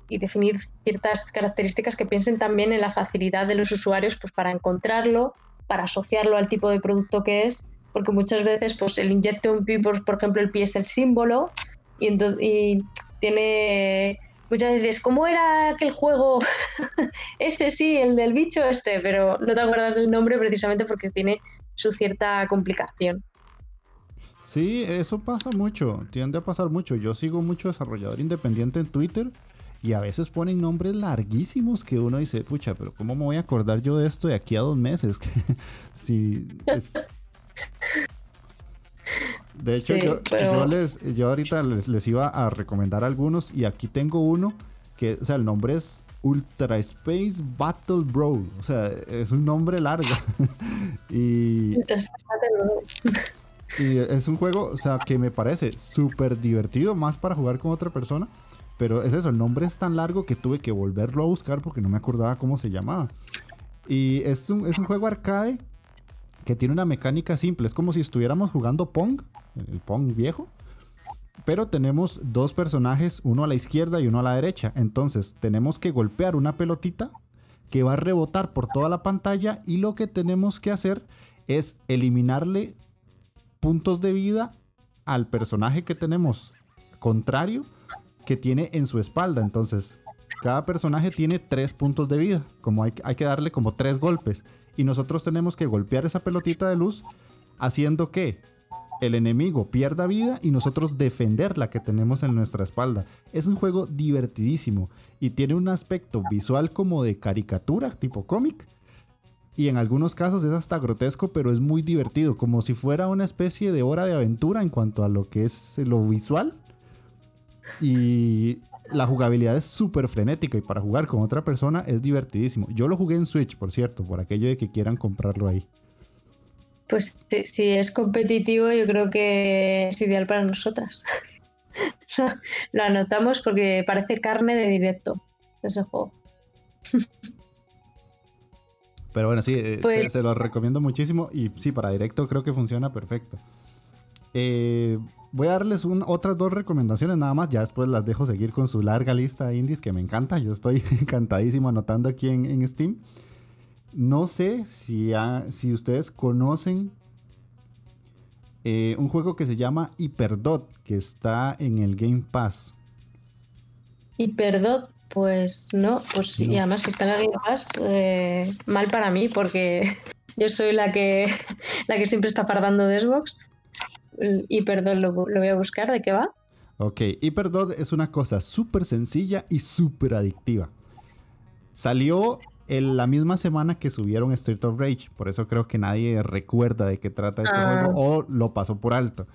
definir ciertas características, que piensen también en la facilidad de los usuarios pues, para encontrarlo, para asociarlo al tipo de producto que es, porque muchas veces pues, el Injection P, por, ejemplo, el P es el símbolo y, entonces, y tiene muchas veces, ¿cómo era aquel juego? este sí, el del bicho este, pero no te acuerdas del nombre precisamente porque tiene su cierta complicación. Sí, eso pasa mucho, tiende a pasar mucho. Yo sigo mucho desarrollador independiente en Twitter y a veces ponen nombres larguísimos que uno dice, pucha, pero ¿cómo me voy a acordar yo de esto de aquí a dos meses? si De hecho, yo, les, yo ahorita les, iba a recomendar algunos y aquí tengo uno que, o sea, el nombre es Ultra Space Battle Brawl. O sea, es un nombre largo. y, y es un juego, o sea, que me parece súper divertido, más para jugar con otra persona. Pero es eso, el nombre es tan largo que tuve que volverlo a buscar porque no me acordaba cómo se llamaba. Y es un, es un juego arcade que tiene una mecánica simple. Es como si estuviéramos jugando Pong, el Pong viejo. Pero tenemos dos personajes, uno a la izquierda y uno a la derecha. Entonces tenemos que golpear una pelotita que va a rebotar por toda la pantalla y lo que tenemos que hacer es eliminarle puntos de vida al personaje que tenemos contrario que tiene en su espalda. Entonces, cada personaje tiene tres puntos de vida. Como hay, hay que darle como tres golpes y nosotros tenemos que golpear esa pelotita de luz haciendo que el enemigo pierda vida y nosotros defender la que tenemos en nuestra espalda. Es un juego divertidísimo y tiene un aspecto visual como de caricatura, tipo cómic. Y en algunos casos es hasta grotesco, pero es muy divertido, como si fuera una especie de hora de aventura en cuanto a lo que es lo visual. Y la jugabilidad es súper frenética y para jugar con otra persona es divertidísimo. Yo lo jugué en Switch, por cierto, por aquello de que quieran comprarlo ahí. Pues si, es competitivo, yo creo que es ideal para nosotras. lo anotamos porque parece carne de directo ese juego. Pero bueno, sí, eh, pues se, lo recomiendo muchísimo y sí, para directo creo que funciona perfecto. Eh, Voy a darles otras dos recomendaciones nada más. Ya después las dejo seguir con su larga lista de indies que me encanta. Yo estoy encantadísimo anotando aquí en, Steam. No sé si, si ustedes conocen eh, un juego que se llama Hyperdot, que está en el Game Pass. Hyperdot, pues no, pues y además si está en el Game Pass, eh, mal para mí, porque Yo soy la que, la que siempre está fardando de Xbox. Y perdón, lo, lo voy a buscar, ¿de qué va? Ok, Hyperdot es una cosa súper sencilla y súper adictiva. Salió en la misma semana que subieron Street of Rage, por eso creo que nadie recuerda de qué trata este Ah. juego o lo pasó por alto.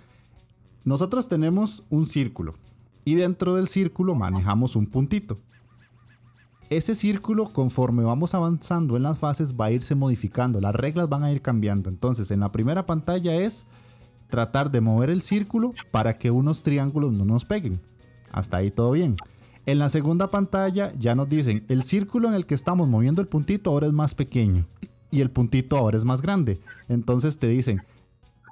Nosotros tenemos un círculo y dentro del círculo manejamos un puntito. Ese círculo, conforme vamos avanzando en las fases, va a irse modificando, las reglas van a ir cambiando. Entonces, en la primera pantalla es tratar de mover el círculo para que unos triángulos no nos peguen. Hasta ahí todo bien. En la segunda pantalla ya nos dicen, el círculo en el que estamos moviendo el puntito ahora es más pequeño y el puntito ahora es más grande. Entonces te dicen,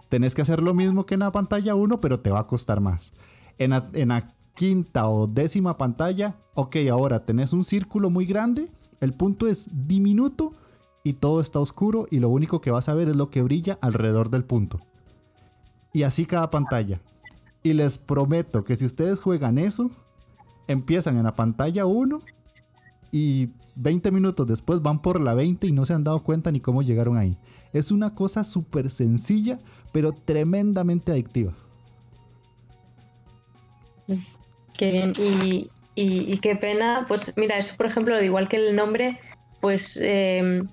tenés que hacer lo mismo que en la pantalla 1, pero te va a costar más. En la, quinta o décima pantalla, ok, ahora tenés un círculo muy grande, el punto es diminuto y todo está oscuro y lo único que vas a ver es lo que brilla alrededor del punto. Y así cada pantalla. Y les prometo que si ustedes juegan eso, empiezan en la pantalla 1 y 20 minutos después van por la 20 y no se han dado cuenta ni cómo llegaron ahí. Es una cosa súper sencilla, pero tremendamente adictiva. Qué bien. Y, qué pena, pues mira, eso por ejemplo, al igual que el nombre, pues eh,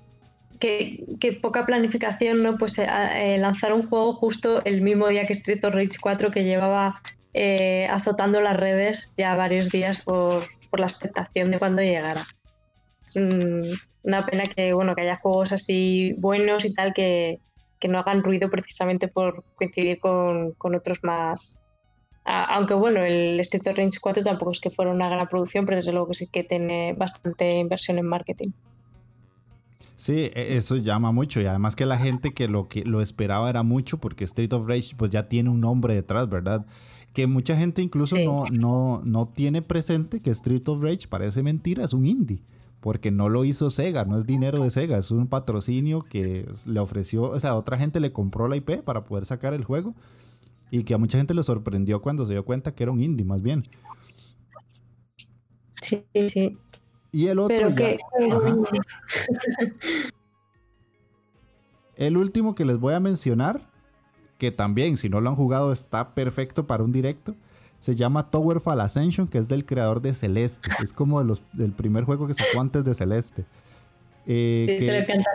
que, que poca planificación, ¿no? Pues eh, eh, lanzar un juego justo el mismo día que Street of Rage 4 que llevaba eh, azotando las redes ya varios días por, por la expectación de cuándo llegara. Es un- una pena que, bueno, que haya juegos así buenos y tal que, que no hagan ruido precisamente por coincidir con, con otros más, Aunque bueno, el Street of Rage 4 tampoco es que fuera una gran producción, pero desde luego que sí que tiene bastante inversión en marketing. Sí, e- eso llama mucho y además que la gente que lo que lo esperaba era mucho porque Street of Rage pues ya tiene un nombre detrás, ¿verdad? Que mucha gente incluso Sí. no, no, no tiene presente que Street of Rage parece mentira, es un indie. Porque no lo hizo Sega, no es dinero de Sega, es un patrocinio que le ofreció, o sea, otra gente le compró la IP para poder sacar el juego y que a mucha gente le sorprendió cuando se dio cuenta que era un indie, más bien. Sí, sí. Y el otro Pero que. El último que les voy a mencionar, que también si no lo han jugado está perfecto para un directo, se llama Towerfall Ascension, que es del creador de Celeste. Es como de los, del primer juego que sacó antes de Celeste. Eh, Sí, que- se le canta.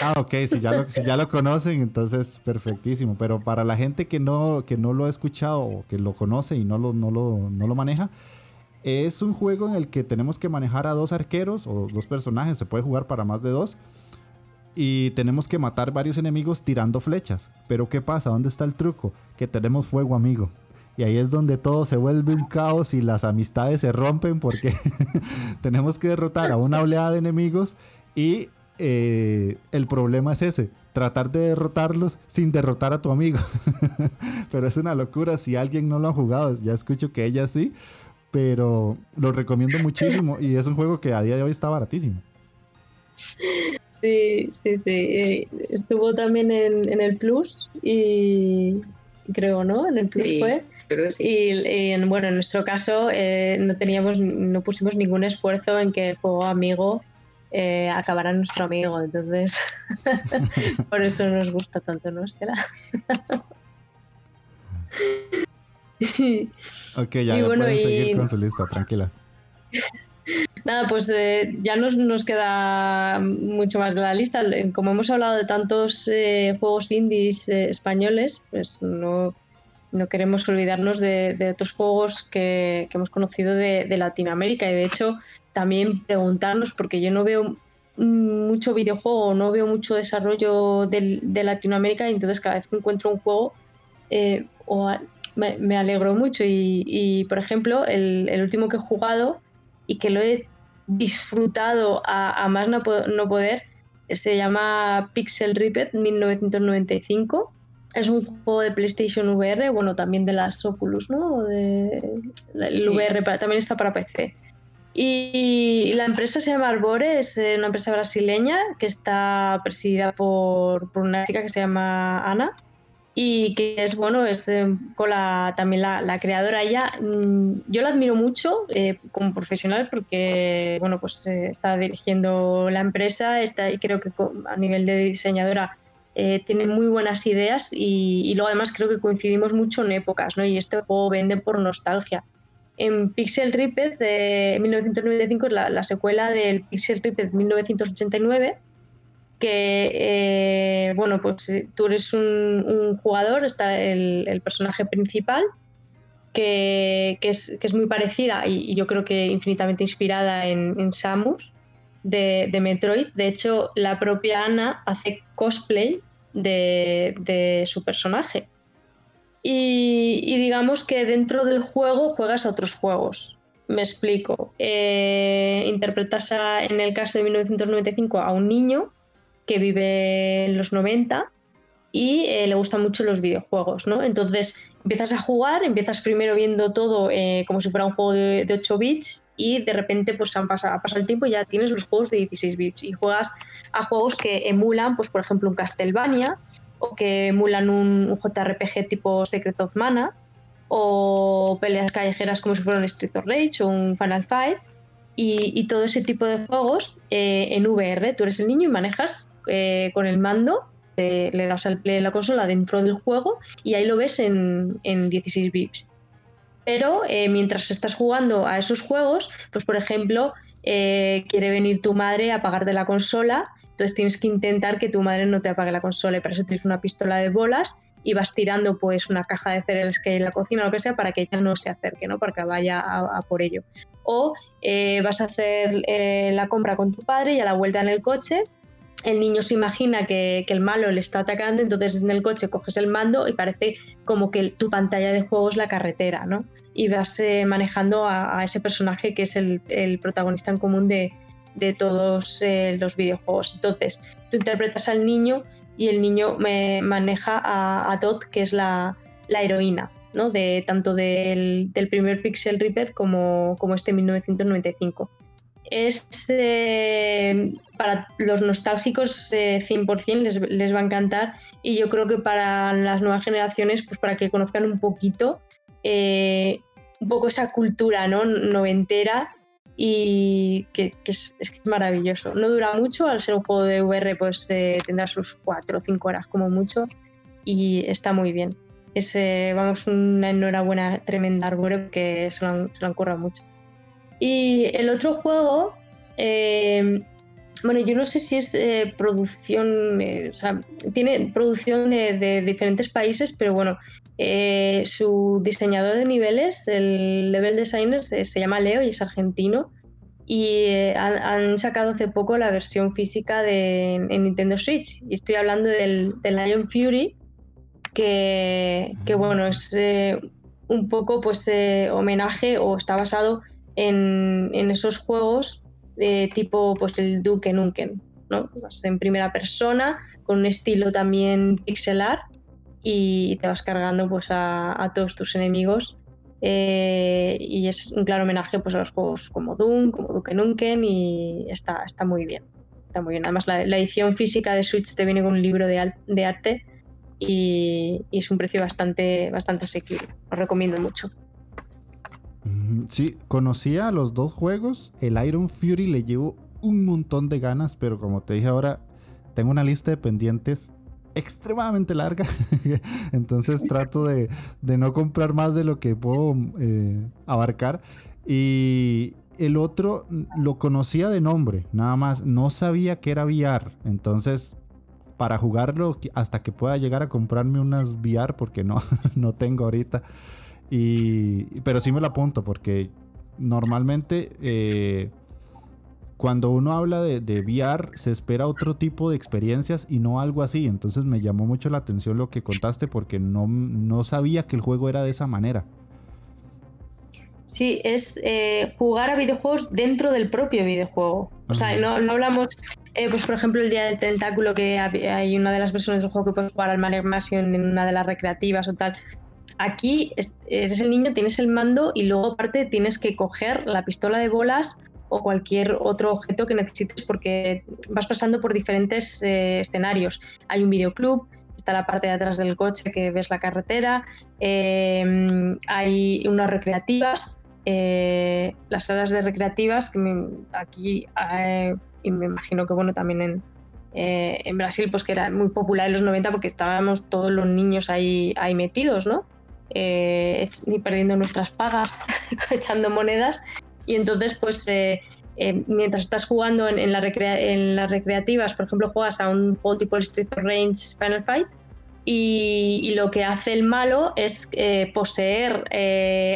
Ah, ok, si ya, lo, si ya lo conocen, entonces perfectísimo. Pero para la gente que no, que no lo ha escuchado o que lo conoce y no lo, no, lo, no lo maneja, es un juego en el que tenemos que manejar a dos arqueros o dos personajes, se puede jugar para más de dos. Y tenemos que matar varios enemigos tirando flechas. Pero ¿qué pasa? ¿Dónde está el truco? Que tenemos fuego amigo. Y ahí es donde todo se vuelve un caos y las amistades se rompen porque tenemos que derrotar a una oleada de enemigos y eh, el problema es ese, tratar de derrotarlos sin derrotar a tu amigo. pero es una locura si alguien no lo ha jugado, ya escucho que ella sí, pero lo recomiendo muchísimo y es un juego que a día de hoy está baratísimo. Sí, sí, sí. Eh, Estuvo también en, en el Plus y creo, ¿no? En el Plus Sí. fue. Creo que sí. Y, y en, bueno, en nuestro caso eh, no teníamos, no pusimos ningún esfuerzo en que el juego amigo eh, acabara en nuestro amigo. Entonces, por eso nos gusta tanto, ¿no, Estela? Ok, ya, Y ya bueno, pueden y- seguir con su lista, tranquilas. Nada, pues eh, ya nos, nos queda mucho más de la lista. Como hemos hablado de tantos eh, juegos indies eh, españoles, pues no, no queremos olvidarnos de, otros juegos que, hemos conocido de, Latinoamérica. Y de hecho, también preguntarnos, porque yo no veo mucho videojuego, no veo mucho desarrollo de Latinoamérica, y entonces cada vez que encuentro un juego, eh, me alegro mucho. Y, y, por ejemplo, el, el último que he jugado y que lo he disfrutado a, a más no, po- no poder. Se llama Pixel Ripped 1995. Es un juego de PlayStation VR, bueno, también de las Oculus, ¿no? De, el Sí. VR para- también está para PC. Y la empresa se llama Arbore, es eh, una empresa brasileña que está presidida por, por una chica que se llama Ana. Y que es bueno, es eh, con la, también la, creadora ella. Mm, yo la admiro mucho eh, como profesional porque bueno, pues eh, está dirigiendo la empresa está, y creo que a nivel de diseñadora tiene muy buenas ideas y, luego además creo que coincidimos mucho en épocas, ¿no? Y este juego vende por nostalgia. En Pixel Ripped de 1995 es la, la secuela del Pixel Ripped 1989 que, eh, bueno, pues eh, tú eres un, jugador, está el, personaje principal, que, es, muy parecida y, yo creo que infinitamente inspirada en, Samus de, Metroid. De hecho, la propia Ana hace cosplay de, su personaje. Y, digamos que dentro del juego juegas a otros juegos. Me explico. Eh, interpretas en el caso de 1995 a un niño que vive en los 90 y eh, le gustan mucho los videojuegos, ¿no? Entonces empiezas a jugar, empiezas primero viendo todo eh, como si fuera un juego de, 8 bits y de repente pues han pasado, ha pasado el tiempo y ya tienes los juegos de 16 bits y juegas a juegos que emulan, pues por ejemplo un Castlevania o que emulan un, JRPG tipo Secret of Mana o peleas callejeras como si fuera un Street of Rage o un Final Fight y, todo ese tipo de juegos eh, en VR. Tú eres el niño y manejas eh, con el mando, le das al play la consola dentro del juego y ahí lo ves en, 16 bits. Pero eh, mientras estás jugando a esos juegos, pues por ejemplo, eh, quiere venir tu madre a apagarte la consola, entonces tienes que intentar que tu madre no te apague la consola y para eso tienes una pistola de bolas y vas tirando pues una caja de cereales que hay en la cocina o lo que sea para que ella no se acerque, ¿no? Para que vaya a, por ello. O vas a hacer la compra con tu padre y a la vuelta en el coche el niño se imagina que, el malo le está atacando, entonces en el coche coges el mando y parece como que tu pantalla de juego es la carretera, ¿no? Y vas eh, manejando a, ese personaje que es el, protagonista en común de, todos eh, los videojuegos. Entonces, tú interpretas al niño y el niño me maneja a, a Todd, que es la, heroína, ¿no? De, tanto del, primer Pixel Ripper como, como este 1995 es eh, para los nostálgicos 100% eh, les, les, va a encantar y yo creo que para las nuevas generaciones, pues para que conozcan un poquito, eh, un poco esa cultura ¿no? noventera y que, es, maravilloso. No dura mucho, al ser un juego de VR pues tendrá sus 4 o 5 horas como mucho y está muy bien. Es, vamos, una enhorabuena tremenda Arbore que se lo han, se mucho. Y el otro juego, eh, bueno, yo no sé si es eh, producción, eh, o sea, tiene producción de, diferentes países, pero bueno, su diseñador de niveles, el level designer, se, llama Leo y es argentino. Y han, sacado hace poco la versión física de, en Nintendo Switch. Y estoy hablando del, del Lion Fury, que, que bueno, es un poco pues homenaje o está basado en, esos juegos de tipo pues el Duke Nukem, ¿no? Vas en primera persona, con un estilo también pixelar y te vas cargando pues a, todos tus enemigos eh, y es un claro homenaje pues a los juegos como Doom, como Duke Nukem y está, está muy bien. Está muy bien. Además la, edición física de Switch te viene con un libro de, arte y, y, es un precio bastante, bastante asequible. Os recomiendo mucho. Sí, conocía los dos juegos. El Iron Fury le llevo un montón de ganas, pero como te dije ahora, tengo una lista de pendientes extremadamente larga. Entonces trato de, no comprar más de lo que puedo eh, abarcar. Y el otro lo conocía de nombre, nada más. No sabía que era VR. Entonces, para jugarlo, hasta que pueda llegar a comprarme unas VR, porque no, no tengo ahorita. Y, pero sí me lo apunto porque normalmente eh, cuando uno habla de, de, VR se espera otro tipo de experiencias y no algo así. Entonces me llamó mucho la atención lo que contaste porque no, no sabía que el juego era de esa manera. Sí, es eh, jugar a videojuegos dentro del propio videojuego. O sea, no, no hablamos, eh, pues por ejemplo, el día del tentáculo, que hay una de las versiones del juego que puedes jugar al Mario Mansion en una de las recreativas o tal. Aquí eres el niño, tienes el mando y luego aparte tienes que coger la pistola de bolas o cualquier otro objeto que necesites porque vas pasando por diferentes eh, escenarios. Hay un videoclub, está la parte de atrás del coche que ves la carretera. Eh, hay unas recreativas. eh, las salas de recreativas que aquí eh, y me imagino que bueno también en, en Brasil pues que era muy popular en los 90 porque estábamos todos los niños ahí, ahí metidos, ¿no? Eh, perdiendo nuestras pagas, echando monedas y entonces pues eh, eh, mientras estás jugando en, las recreativas, por ejemplo, juegas a un juego tipo Street of Rage Final Fight y, lo que hace el malo es eh, poseer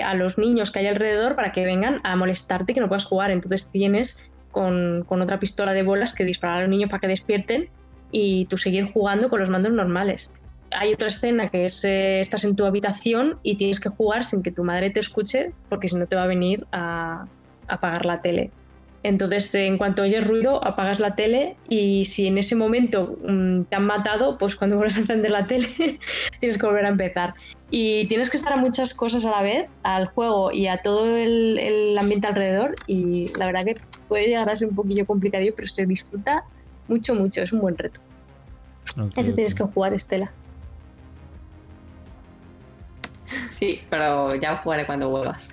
a los niños que hay alrededor para que vengan a molestarte y que no puedas jugar. Entonces tienes con, con otra pistola de bolas que disparar a los niños para que despierten y tú seguir jugando con los mandos normales. Hay otra escena que es eh, estás en tu habitación y tienes que jugar sin que tu madre te escuche porque si no te va a venir a, a apagar la tele. Entonces, eh, en cuanto oyes ruido, apagas la tele y si en ese momento mm, te han matado, pues cuando vuelves a encender la tele tienes que volver a empezar. Y tienes que estar a muchas cosas a la vez, al juego y a todo el, el ambiente alrededor. Y la verdad que puede llegar a ser un poquillo complicadillo, pero se disfruta mucho, mucho. Es un buen reto. Ok, Ese tienes que jugar, Estela. Sí, pero ya jugaré cuando vuelvas.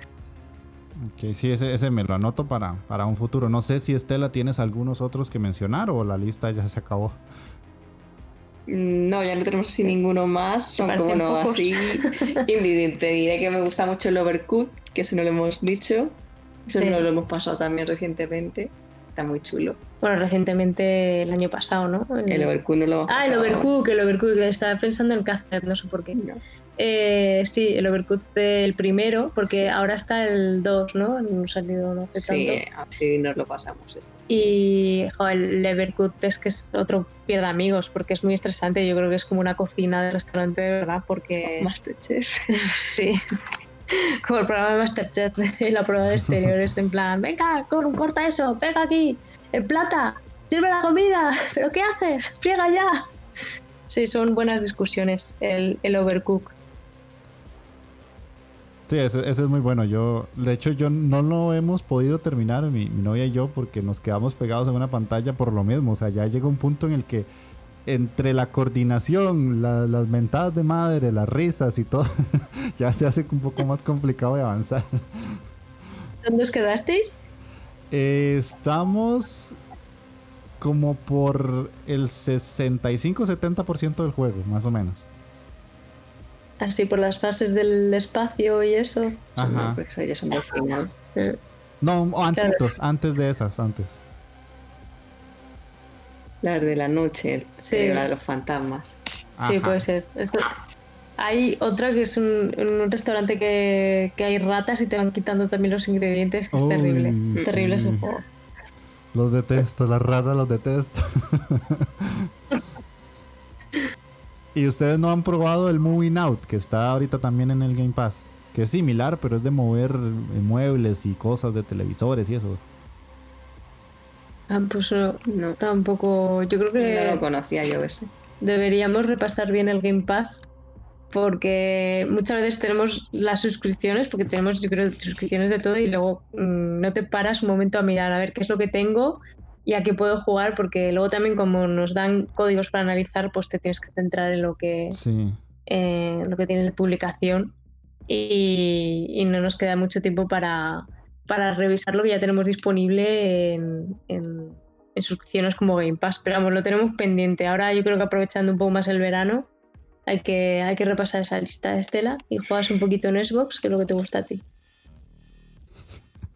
Ok, sí, ese, ese me lo anoto para, para un futuro. No sé si Estela tienes algunos otros que mencionar o la lista ya se acabó. Mm, No, ya no tenemos así ninguno más. Aunque bueno, pocos. así te diré que me gusta mucho el Overcooked, que eso no lo hemos dicho. Eso Sí. no lo hemos pasado también recientemente. Está muy chulo. Bueno, recientemente el año pasado, ¿no? El Overcooked no lo Ah, el. Overcook, el Overcook. Estaba pensando en Cáceres, no sé por qué. No. Eh, sí, el Overcooked el primero, porque ahora está el 2, ¿no? No ha salido no hace Sí, tanto. así nos lo pasamos eso. Y el Overcooked es que es otro pierde amigos, porque es muy estresante. Yo creo que es como una cocina de restaurante de verdad, porque Masterchef. sí. Como el programa de Masterchef y la prueba de exteriores, en plan, venga, cor- corta eso, pega aquí, el plata, sirve la comida, pero ¿qué haces? Friega ya. Sí, son buenas discusiones, el, el Overcook. Sí, ese es muy bueno. Yo, de hecho, yo no lo hemos podido terminar, mi, mi novia y yo, porque nos quedamos pegados en una pantalla por lo mismo. O sea, ya llega un punto en el que entre la coordinación, la- las mentadas de madre, las risas y todo, ya se hace un poco más complicado de avanzar. ¿Dónde os quedasteis? Eh, estamos como por el 65-70% del juego, más o menos. Así por las fases del espacio y eso. Ajá. Porque eso ya son del final. No, antes, Claro. antes de esas, antes. Las de la noche, Sí. la de los fantasmas. Sí, puede ser. Hay otra que es un, un restaurante que, que hay ratas y te van quitando también los ingredientes, que es terrible. sí. Terrible ese juego. Los detesto, las ratas los detesto. y ustedes no han probado el Moving Out, que está ahorita también en el Game Pass. Que es similar, pero es de mover muebles y cosas de televisores y eso. Ah, pues no, No, tampoco. Yo creo no lo que conocía yo ese. deberíamos repasar bien el Game Pass. Porque muchas veces tenemos las suscripciones, porque tenemos, yo creo, suscripciones de todo y luego mm, no te paras un momento a mirar a ver qué es lo que tengo y a qué puedo jugar, porque luego también como nos dan códigos para analizar, pues te tienes que centrar en lo que, Sí. eh, lo que tienes de publicación y, y no nos queda mucho tiempo para, para revisar lo que ya tenemos disponible en, en- en suscripciones como Game Pass. Pero vamos, lo tenemos pendiente. Ahora yo creo que aprovechando un poco más el verano, hay que, hay que repasar esa lista, Estela, y juegas un poquito en Xbox, que es lo que te gusta a ti.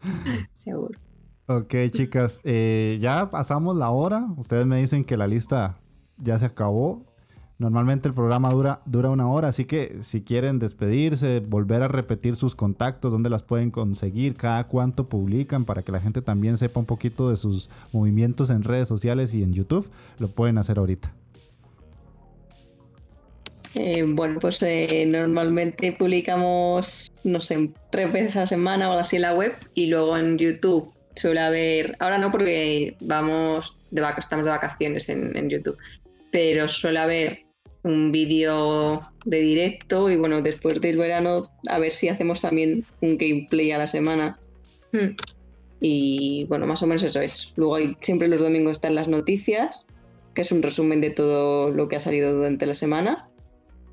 Seguro. Ok, chicas, eh, ya pasamos la hora. Ustedes me dicen que la lista ya se acabó. Normalmente el programa dura, dura una hora, así que si quieren despedirse, volver a repetir sus contactos, dónde las pueden conseguir, cada cuánto publican, para que la gente también sepa un poquito de sus movimientos en redes sociales y en YouTube, lo pueden hacer ahorita. Eh, bueno, pues eh, normalmente publicamos, no sé, tres veces a la semana o así en la web y luego en YouTube suele haber, ahora no porque vamos de vaca, estamos de vacaciones en YouTube, pero suele haber un vídeo de directo y bueno, después del verano a ver si hacemos también un gameplay a la semana Hmm. y bueno, más o menos eso es. Luego hay, siempre los domingos están las noticias, que es un resumen de todo lo que ha salido durante la semana.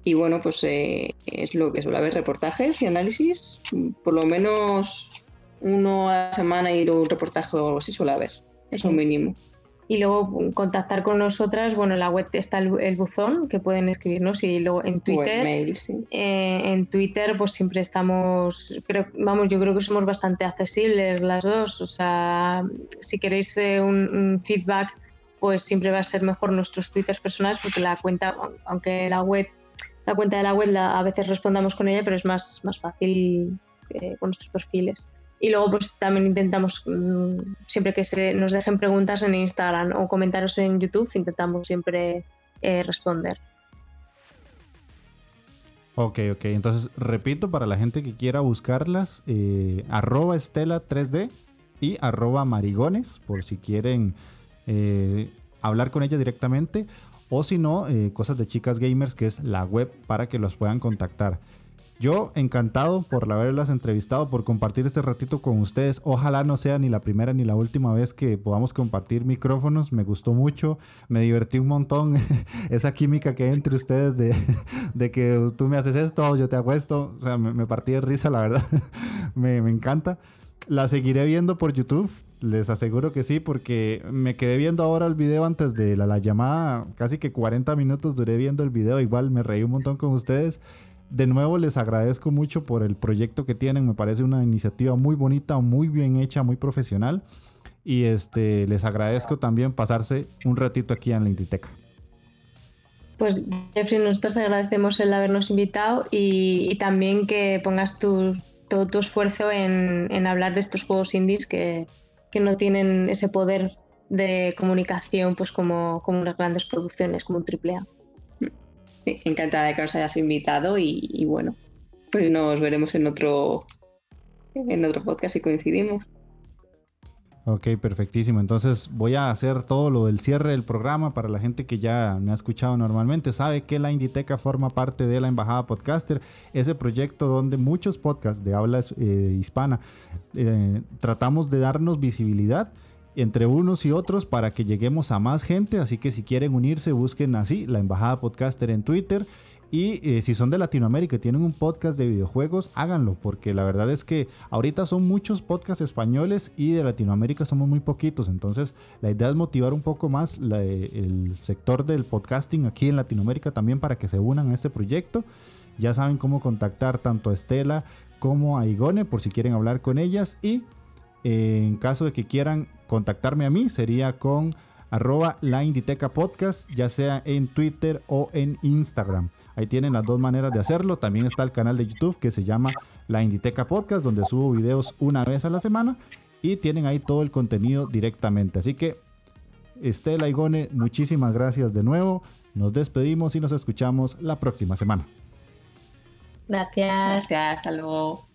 y bueno, pues eh, es lo que suele haber, reportajes y análisis, por lo menos uno a la semana y un reportaje o algo así suele haber, es un mínimo. Y luego contactar con nosotras, bueno, en la web está el, buzón que pueden escribirnos y luego en Twitter. Eh, en Twitter, pues siempre estamos, pero vamos, yo creo que somos bastante accesibles las dos. O sea, si queréis eh, un feedback, pues siempre va a ser mejor nuestros twitters personales porque la cuenta, aunque la web la cuenta de la web a veces respondamos con ella, pero es más, más fácil eh, con nuestros perfiles. Y luego pues también intentamos, mm, siempre que se nos dejen preguntas en Instagram o comentarios en YouTube, intentamos siempre eh, responder. Ok, ok. Entonces, repito, para la gente que quiera buscarlas, eh, arroba estela 3D y arroba marigones, por si quieren hablar con ella directamente o si no, eh, Cosas de Chicas Gamers, que es la web para que los puedan contactar. Yo encantado por haberlas entrevistado, por compartir este ratito con ustedes. Ojalá no sea ni la primera ni la última vez que podamos compartir micrófonos. Me gustó mucho, me divertí un montón. Esa química que hay entre ustedes de, que tú me haces esto, yo te hago esto. O sea, me, partí de risa, la verdad. me, me encanta. La seguiré viendo por YouTube. Les aseguro que sí, porque me quedé viendo ahora el video antes de la, llamada, casi que 40 minutos duré viendo el video, igual me reí un montón con ustedes. De nuevo les agradezco mucho por el proyecto que tienen, me parece una iniciativa muy bonita, muy bien hecha, muy profesional. Y este, les agradezco también pasarse un ratito aquí en la Inditeca. Pues Jeffrey, nosotros agradecemos el habernos invitado y, también que pongas tu, todo tu esfuerzo en, en hablar de estos juegos indies que, que no tienen ese poder de comunicación pues como, como unas grandes producciones, como un triple A. encantada de que nos hayas invitado y, bueno, pues nos veremos en otro en otro podcast si coincidimos. Ok, perfectísimo. Entonces voy a hacer todo lo del cierre del programa para la gente que ya me ha escuchado normalmente. Sabe que la Inditeca forma parte de la Embajada Podcaster, ese proyecto donde muchos podcasts de habla eh, hispana eh, tratamos de darnos visibilidad entre unos y otros para que lleguemos a más gente. Así que si quieren unirse, busquen así la Embajada Podcaster en Twitter y eh, si son de Latinoamérica y tienen un podcast de videojuegos, háganlo, porque la verdad es que ahorita son muchos podcasts españoles y de Latinoamérica somos muy poquitos. Entonces, la idea es motivar un poco más el sector del podcasting aquí en Latinoamérica también para que se unan a este proyecto. Ya saben cómo contactar tanto a Estela como a Igone por si quieren hablar con ellas. Y eh, en caso de que quieran contactarme a mí, sería con arroba la Inditeca Podcast, ya sea en Twitter o en Instagram. Ahí tienen las dos maneras de hacerlo. También está el canal de YouTube que se llama La Inditeca Podcast, donde subo videos una vez a la semana y tienen ahí todo el contenido directamente. Así que, Estela y Gone, muchísimas gracias de nuevo. Nos despedimos y nos escuchamos la próxima semana. Gracias. Gracias, hasta luego.